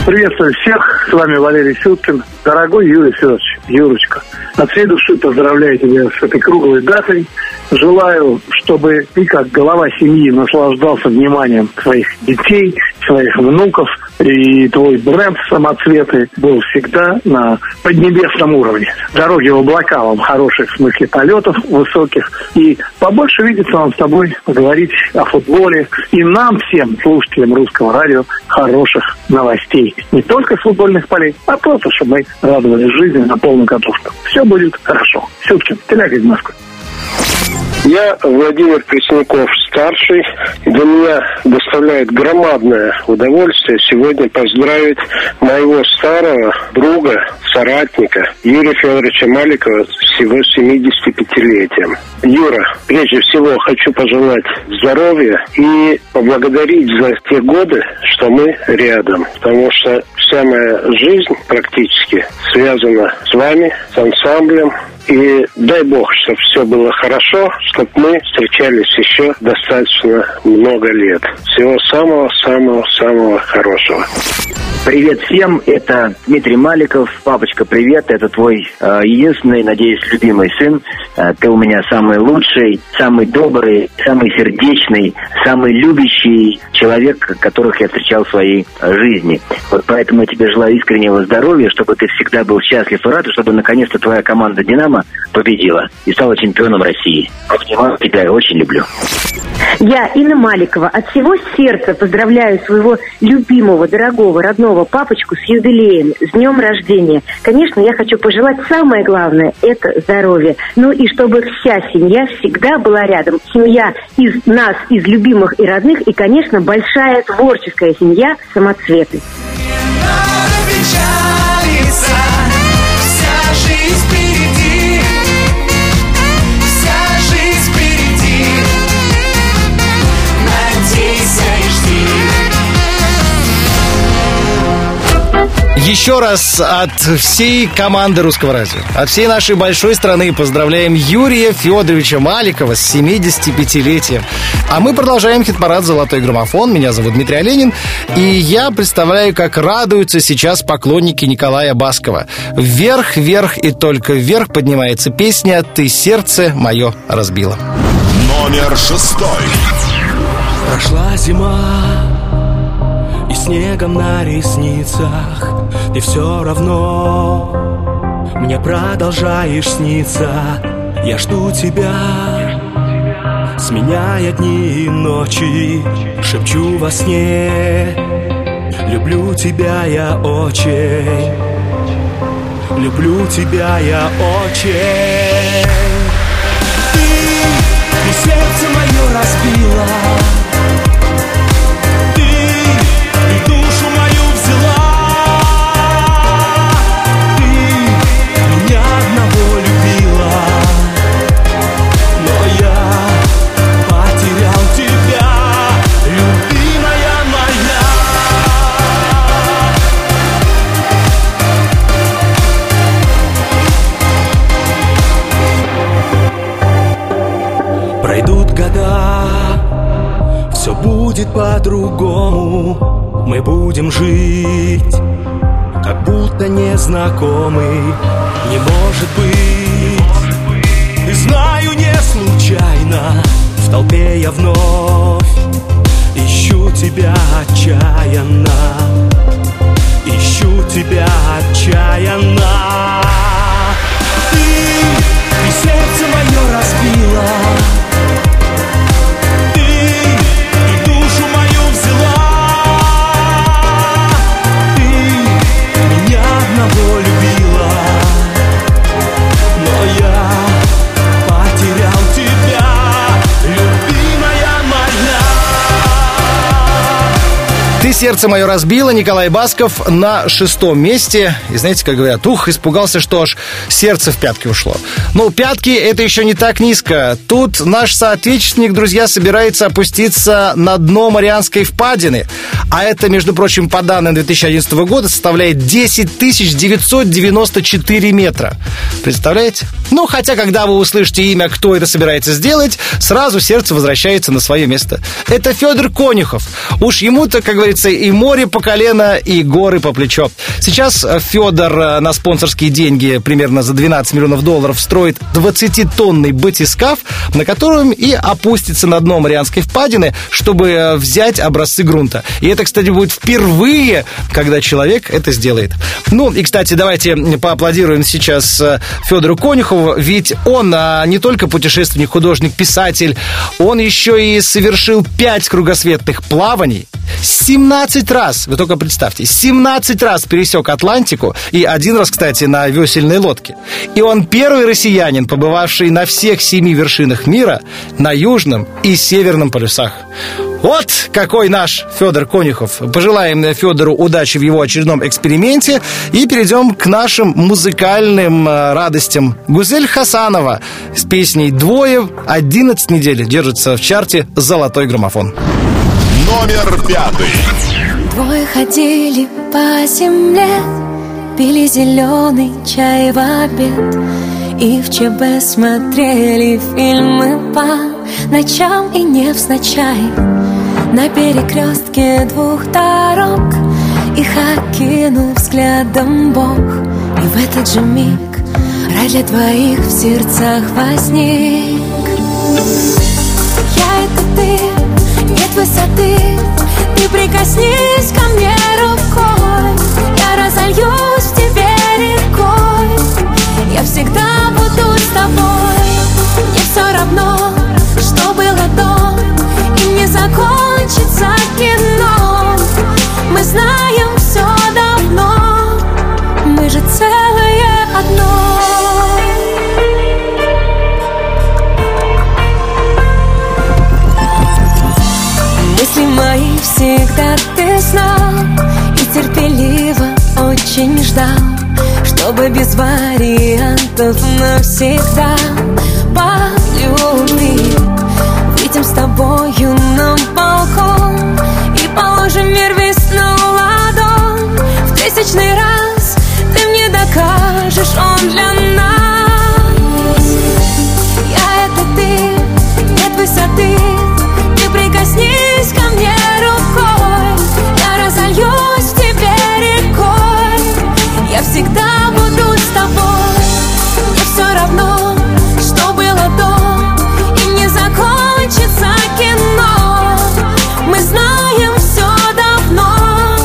Приветствую всех, с вами Валерий Сюткин. Дорогой Юрий Федорович, Юрочка, от всей души поздравляю тебя с этой круглой датой. Желаю, чтобы ты, как голова семьи, наслаждался вниманием своих детей, своих внуков, и твой бренд «Самоцветы» был всегда на поднебесном уровне. Дороги в облака вам хороших, в смысле полетов высоких, и побольше видеться вам с тобой, поговорить о футболе, и нам всем, слушателям русского радио, хороших новостей. Не только с футбольных полей, а просто, чтобы мы радовались жизни на полную катушку. Все будет хорошо. Сюткин, Телега из Москвы. Я Владимир Пресняков старший. Для меня доставляет громадное удовольствие сегодня поздравить моего старого друга, соратника Юрия Федоровича Маликова с его 75-летием. Юра, прежде всего хочу пожелать здоровья и поблагодарить за те годы, что мы рядом. Потому что вся моя жизнь практически связана с вами, с ансамблем, и дай бог, чтобы все было хорошо, чтобы мы встречались еще достаточно много лет. Всего самого-самого-самого хорошего. Привет всем, это Дмитрий Маликов. Папочка, привет, это твой э, единственный, надеюсь, любимый сын. Э, ты у меня самый лучший, самый добрый, самый сердечный, самый любящий человек, которых я встречал в своей э, жизни. Вот поэтому я тебе желаю искреннего здоровья, чтобы ты всегда был счастлив и рад, и чтобы наконец-то твоя команда «Динамо» победила и стала чемпионом России. Обнимаю тебя и очень люблю. Я, Инна Маликова, от всего сердца поздравляю своего любимого, дорогого, родного папочку с юбилеем, с днем рождения. Конечно, я хочу пожелать самое главное – это здоровье. Ну и чтобы вся семья всегда была рядом. Семья из нас, из любимых и родных, и, конечно, большая творческая семья «Самоцветы». печалиться Вся жизнь Еще раз от всей команды Русского радио, от всей нашей большой страны поздравляем Юрия Федоровича Маликова с 75-летием. А мы продолжаем хит-парад «Золотой граммофон». Меня зовут Дмитрий Оленин. И я представляю, как радуются сейчас поклонники Николая Баскова. Вверх, вверх и только вверх поднимается песня «Ты сердце мое разбила». Номер шестой. Прошла зима снегом на ресницах Ты все равно Мне продолжаешь сниться. Я жду тебя Сменяя дни и ночи Шепчу во сне. Люблю тебя я очень люблю тебя я очень. Ты, ты сердце мое разбила все будет по-другому. Мы будем жить, как будто незнакомый Не может быть, и знаю не случайно В толпе я вновь ищу тебя отчаянно. Ищу тебя отчаянно. Ты, ты сердце мое разбила Ты сердце мое разбила, Николай Басков на шестом месте. И знаете, как говорят, ух, испугался, что аж сердце в пятки ушло. Ну, пятки это еще не так низко. Тут наш соотечественник, друзья, собирается опуститься на дно Марианской впадины. А это, между прочим, по данным 2011 года составляет 10 994 метра. Представляете? Ну, хотя, когда вы услышите имя, кто это собирается сделать, сразу сердце возвращается на свое место. Это Федор Конюхов. Уж ему-то, как говорится, и море по колено, и горы по плечо. Сейчас Федор э, на спонсорские деньги примерно за 12 миллионов долларов строит 20-тонный батискаф, на котором и опустится на дно Марианской впадины, чтобы э, взять образцы грунта. И это, кстати, будет впервые, когда человек это сделает. Ну, и, кстати, давайте поаплодируем сейчас э, Федору Конюхову, ведь он а, не только путешественник, художник, писатель, он еще и совершил 5 кругосветных плаваний, 17 раз, вы только представьте, 17 раз пересек Атлантику и один раз, кстати, на весельной лодке. И он первый россиянин, побывавший на всех семи вершинах мира, на южном и северном полюсах. Вот какой наш Федор Конюхов. Пожелаем Федору удачи в его очередном эксперименте и перейдем к нашим музыкальным э, радостям. Гузель Хасанова с песней «Двое» 11 недель держится в чарте «Золотой граммофон». Номер пятый. Двое ходили по земле, пили зеленый чай в обед. И в ЧБ смотрели фильмы по ночам и не невзначай. На перекрестке двух дорог Их окинул взглядом Бог. И в этот же миг рай двоих в сердцах возник высоты. Ты прикоснись ко мне рукой. Я разольюсь в тебе рекой. Я всегда буду с тобой. Мне все равно, что было до. И не закончится кино. Мы знаем все давно. Мы же целое одно Мысли мои всегда ты знал И терпеливо очень ждал Чтобы без вариантов навсегда. Полюбить Выйдем с тобою на балкон. И положим мир весь на ладонь В тысячный раз ты мне докажешь, он для нас. Я это ты, нет высоты Ты прикоснись Равно, что было до И не закончится кино Мы знаем все давно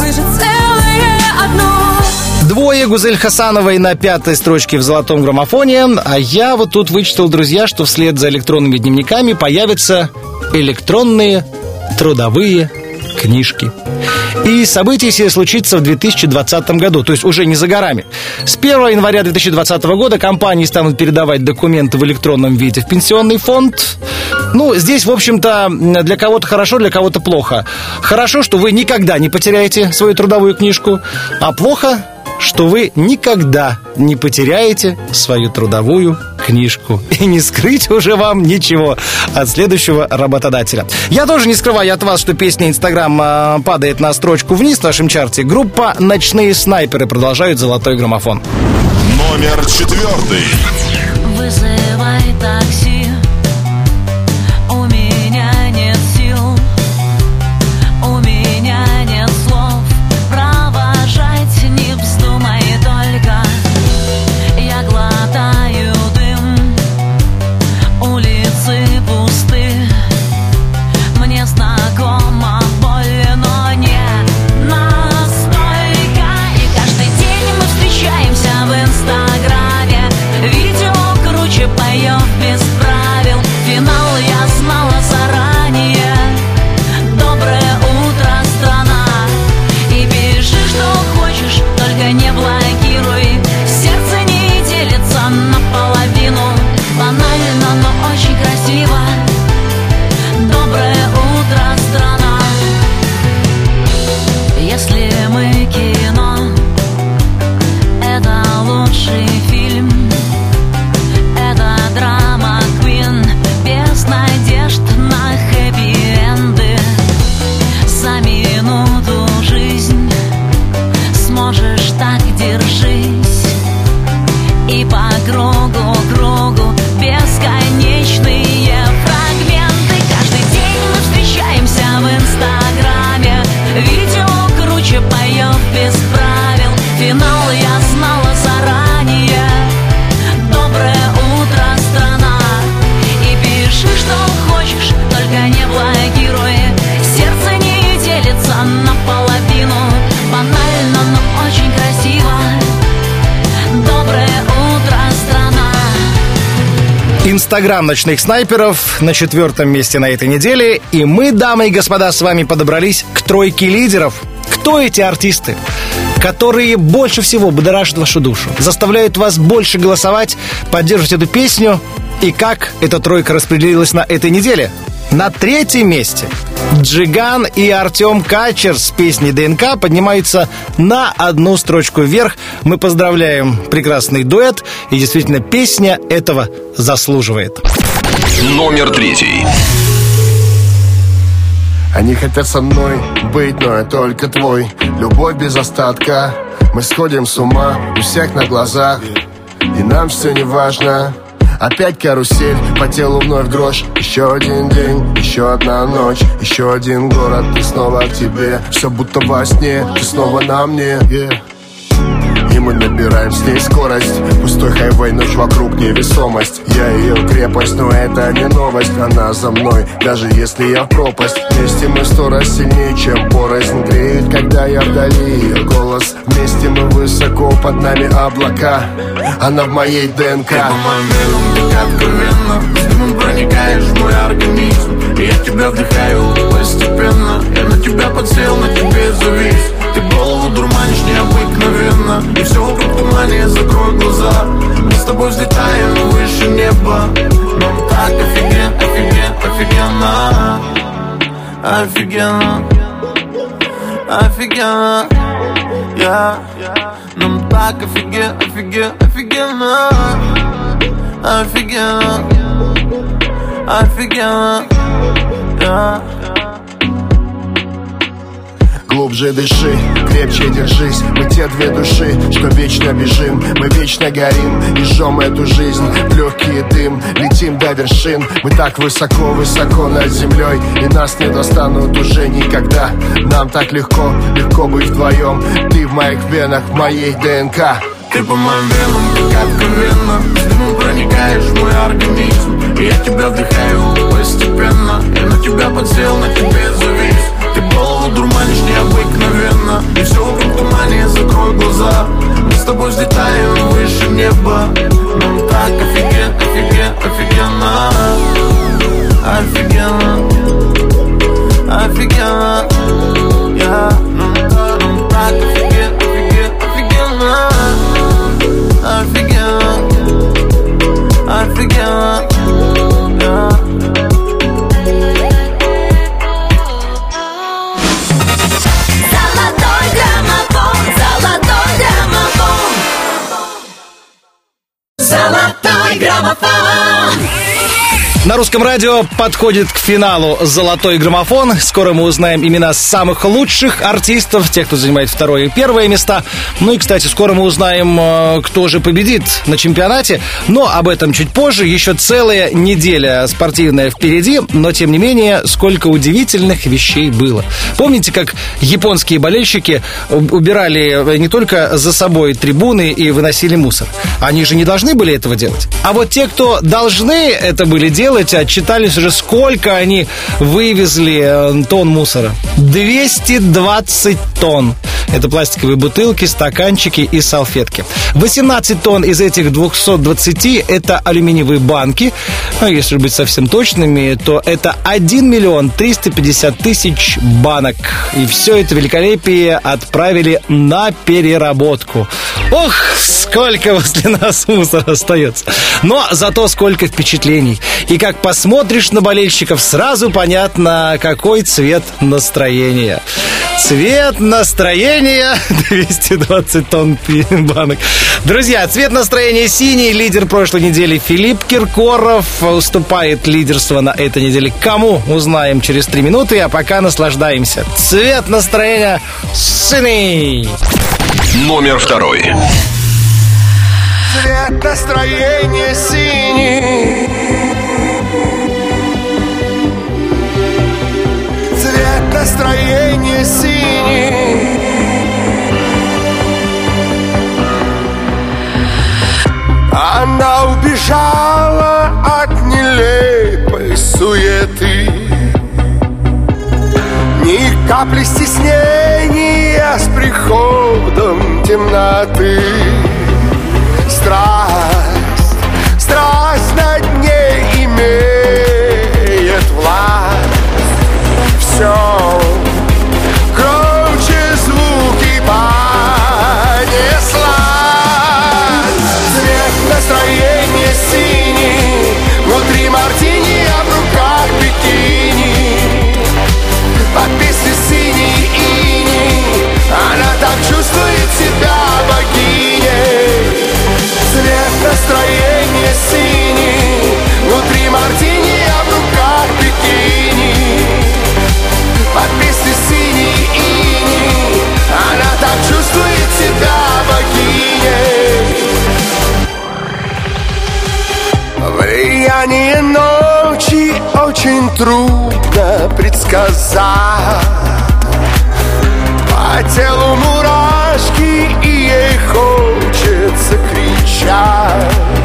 Мы же целое одно Двое Гузель Хасановой на пятой строчке в золотом граммофоне. А я вот тут вычитал, друзья, что вслед за электронными дневниками появятся электронные трудовые книжки. И событие сие случится в 2020 году, то есть уже не за горами. С 1 января 2020 года компании станут передавать документы в электронном виде в пенсионный фонд. Ну, здесь, в общем-то, для кого-то хорошо, для кого-то плохо. Хорошо, что вы никогда не потеряете свою трудовую книжку, а плохо, что вы никогда не потеряете свою трудовую книжку. И не скрыть уже вам ничего от следующего работодателя. Я тоже не скрываю от вас, что песня «Инстаграм» а, падает на строчку вниз в нашем чарте. Группа «Ночные снайперы» продолжают «Золотой граммофон». Номер четвертый. Вызывай Инстаграм ночных снайперов на четвертом месте на этой неделе. И мы, дамы и господа, с вами подобрались к тройке лидеров. Кто эти артисты? которые больше всего будоражат вашу душу, заставляют вас больше голосовать, поддерживать эту песню. И как эта тройка распределилась на этой неделе? На третьем месте Джиган и Артем Качер с песней ДНК поднимаются на одну строчку вверх. Мы поздравляем прекрасный дуэт, и действительно песня этого заслуживает. Номер третий. Они хотят со мной быть, но я только твой Любовь без остатка Мы сходим с ума у всех на глазах И нам все не важно Опять карусель, по телу вновь дрожь. Еще один день, еще одна ночь. Еще один город, и снова к тебе. Все будто во сне, ты снова на мне. Yeah. И мы набираем с ней скорость. Пустой хайвей, ночь вокруг невесомость. Я ее крепость, но это не новость. Она за мной, даже если я в пропасть. Вместе мы сто раз сильнее, чем порознь Греет, когда я вдали. Ее голос Вместе мы высоко, под нами облака. Она в моей ДНК. Ты по так откровенно С дымом проникаешь в мой организм Я тебя вдыхаю постепенно. Я на тебя подсел, на тебе завис. Ты голову дурманишь необыкновенно. И все вокруг тумане, закрой глаза. Мы с тобой взлетаем выше неба. Нам так офиген, офиген, офигенно. Офигенно Офигенно Я. Нам так офиген, офиген, офигенно. Офигенно Офигенно Я Глубже дыши, крепче держись. Мы те две души, что вечно бежим. Мы вечно горим и жжем эту жизнь в Легкий дым, летим до вершин. Мы так высоко-высоко над землей И нас не достанут уже никогда. Нам так легко, легко быть вдвоем Ты в моих венах, в моей ДНК. Ты по моим венам, как откровенно С дымом проникаешь в мой организм Я тебя вдыхаю постепенно. Я на тебя подсел, на тебе завис. Ты голову дурманишь необыкновенно. И все вокруг тумане, закрой глаза. Мы с тобой взлетаем выше неба. Нам так офиген, офиген, офигенно. Офигенно. Офигенно граммофон На русском радио подходит к финалу «Золотой граммофон». Скоро мы узнаем имена самых лучших артистов, тех, кто занимает второе и первое места. Ну и, кстати, скоро мы узнаем, э, кто же победит на чемпионате. Но об этом чуть позже. Еще целая неделя спортивная впереди. Но, тем не менее, сколько удивительных вещей было. Помните, как японские болельщики убирали не только за собой трибуны и выносили мусор? Они же не должны были этого делать. А вот те, кто должны это были делать, отчитались уже, сколько они вывезли э, тонн мусора. 220 тонн. Это пластиковые бутылки, стаканчики и салфетки. 18 тонн из этих 220 это алюминиевые банки. Ну, если быть совсем точными, то это 1 миллион 350 тысяч банок. И все это великолепие отправили на переработку. Ох, сколько [LAUGHS] возле нас мусора остается. Но зато сколько впечатлений. И как посмотришь на болельщиков, сразу понятно, какой цвет настроения. Цвет настроения [LAUGHS] 220 тонн банок. Друзья, цвет настроения синий. Лидер прошлой недели Филипп Киркоров уступает лидерство на этой неделе. Кому? Узнаем через три минуты, а пока наслаждаемся. Цвет настроения синий. Номер второй. Цвет настроения синий Цвет настроения синий Она убежала от нелепой суеты. Ни капли стеснения с приходом темноты Все очень трудно предсказать. По телу мурашки и ей хочется кричать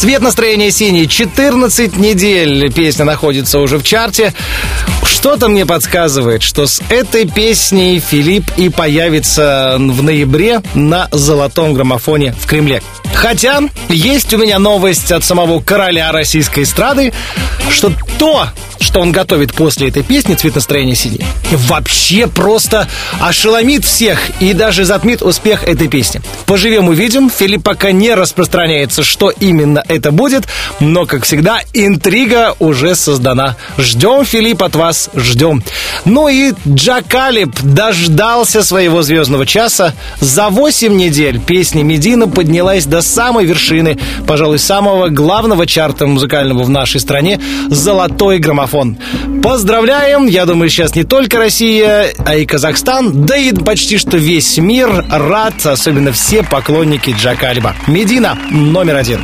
Цвет настроения синий. 14 недель песня находится уже в чарте. Что-то мне подсказывает, что с этой песней Филипп и появится в ноябре на золотом граммофоне в Кремле. Хотя есть у меня новость от самого короля российской эстрады, что то, что он готовит после этой песни «Цвет настроения синий», вообще просто ошеломит всех и даже затмит успех этой песни. Поживем увидим. Филипп пока не распространяется, что именно это будет, но, как всегда, интрига уже создана. Ждем, Филипп, от вас ждем. Ну и Джакалип дождался своего звездного часа. За 8 недель песня Медина поднялась до самой вершины, пожалуй, самого главного чарта музыкального в нашей стране «Золотой граммофон». Поздравляем! Я думаю, сейчас не только Россия, а и Казахстан, да и почти что весь мир рад, особенно все поклонники Джакалиба. Медина номер один.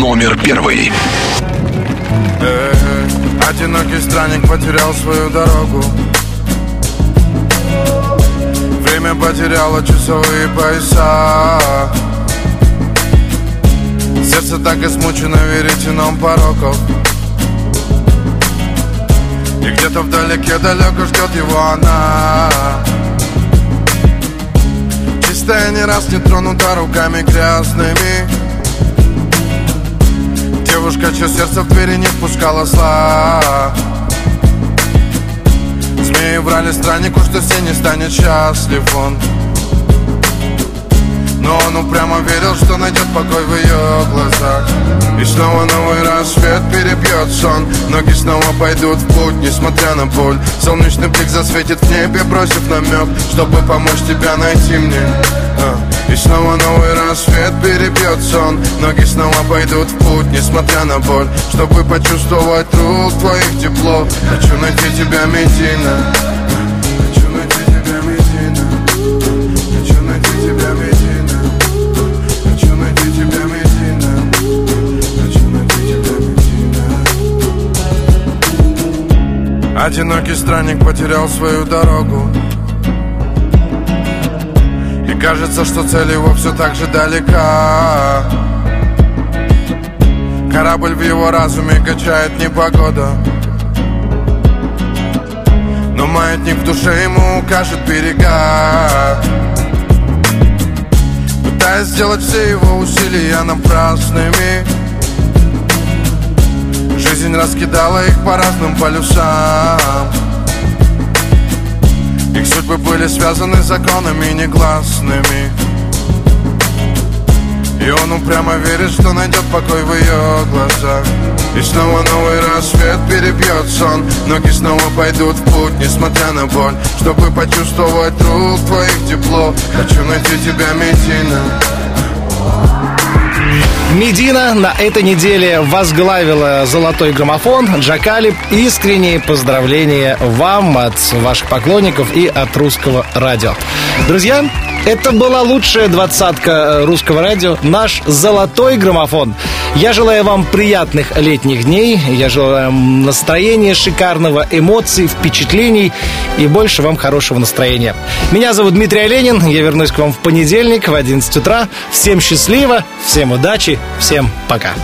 Номер первый. Э, Одинокий странник потерял свою дорогу. Время потеряло часовые пояса. Сердце так измучено веретеном пороков. И где-то вдалеке далеко ждет его она. Чистая не раз не тронута руками грязными Девушка, чье сердце в двери не впускала зла? Змеи врали страннику, что все не станет счастлив он. Но он упрямо верил, что найдет покой в ее глазах. И снова новый рассвет перебьет сон. Ноги снова пойдут в путь, несмотря на боль. Солнечный блик засветит в небе, бросив намек Чтобы помочь тебя найти мне. А. И снова новый рассвет перебьет сон. Ноги снова пойдут в путь, несмотря на боль. Чтобы почувствовать рук твоих тепло. Хочу найти тебя, Медина Хочу найти тебя, Медина Хочу найти тебя, Медина Хочу Хочу найти тебя, Медина Одинокий странник потерял свою дорогу кажется, что цель его все так же далека. Корабль в его разуме качает непогода. Но маятник в душе ему укажет берега. Пытаясь сделать все его усилия напрасными Жизнь раскидала их по разным полюсам Их судьбы были связаны законами негласными. И он упрямо верит, что найдет покой в ее глазах. И снова новый рассвет перебьет сон. Ноги снова пойдут в путь, несмотря на боль. Чтобы почувствовать рук твоих тепло Хочу найти тебя, Медина Медина на этой неделе возглавила золотой граммофон. Джакалип, искренние поздравления вам от ваших поклонников и от русского радио. Друзья, это была лучшая двадцатка э, русского радио, наш золотой граммофон. Я желаю вам приятных летних дней, я желаю вам настроения шикарного, эмоций, впечатлений и больше вам хорошего настроения. Меня зовут Дмитрий Оленин, я вернусь к вам в понедельник в 11 утра. Всем счастливо, всем удачи, всем пока.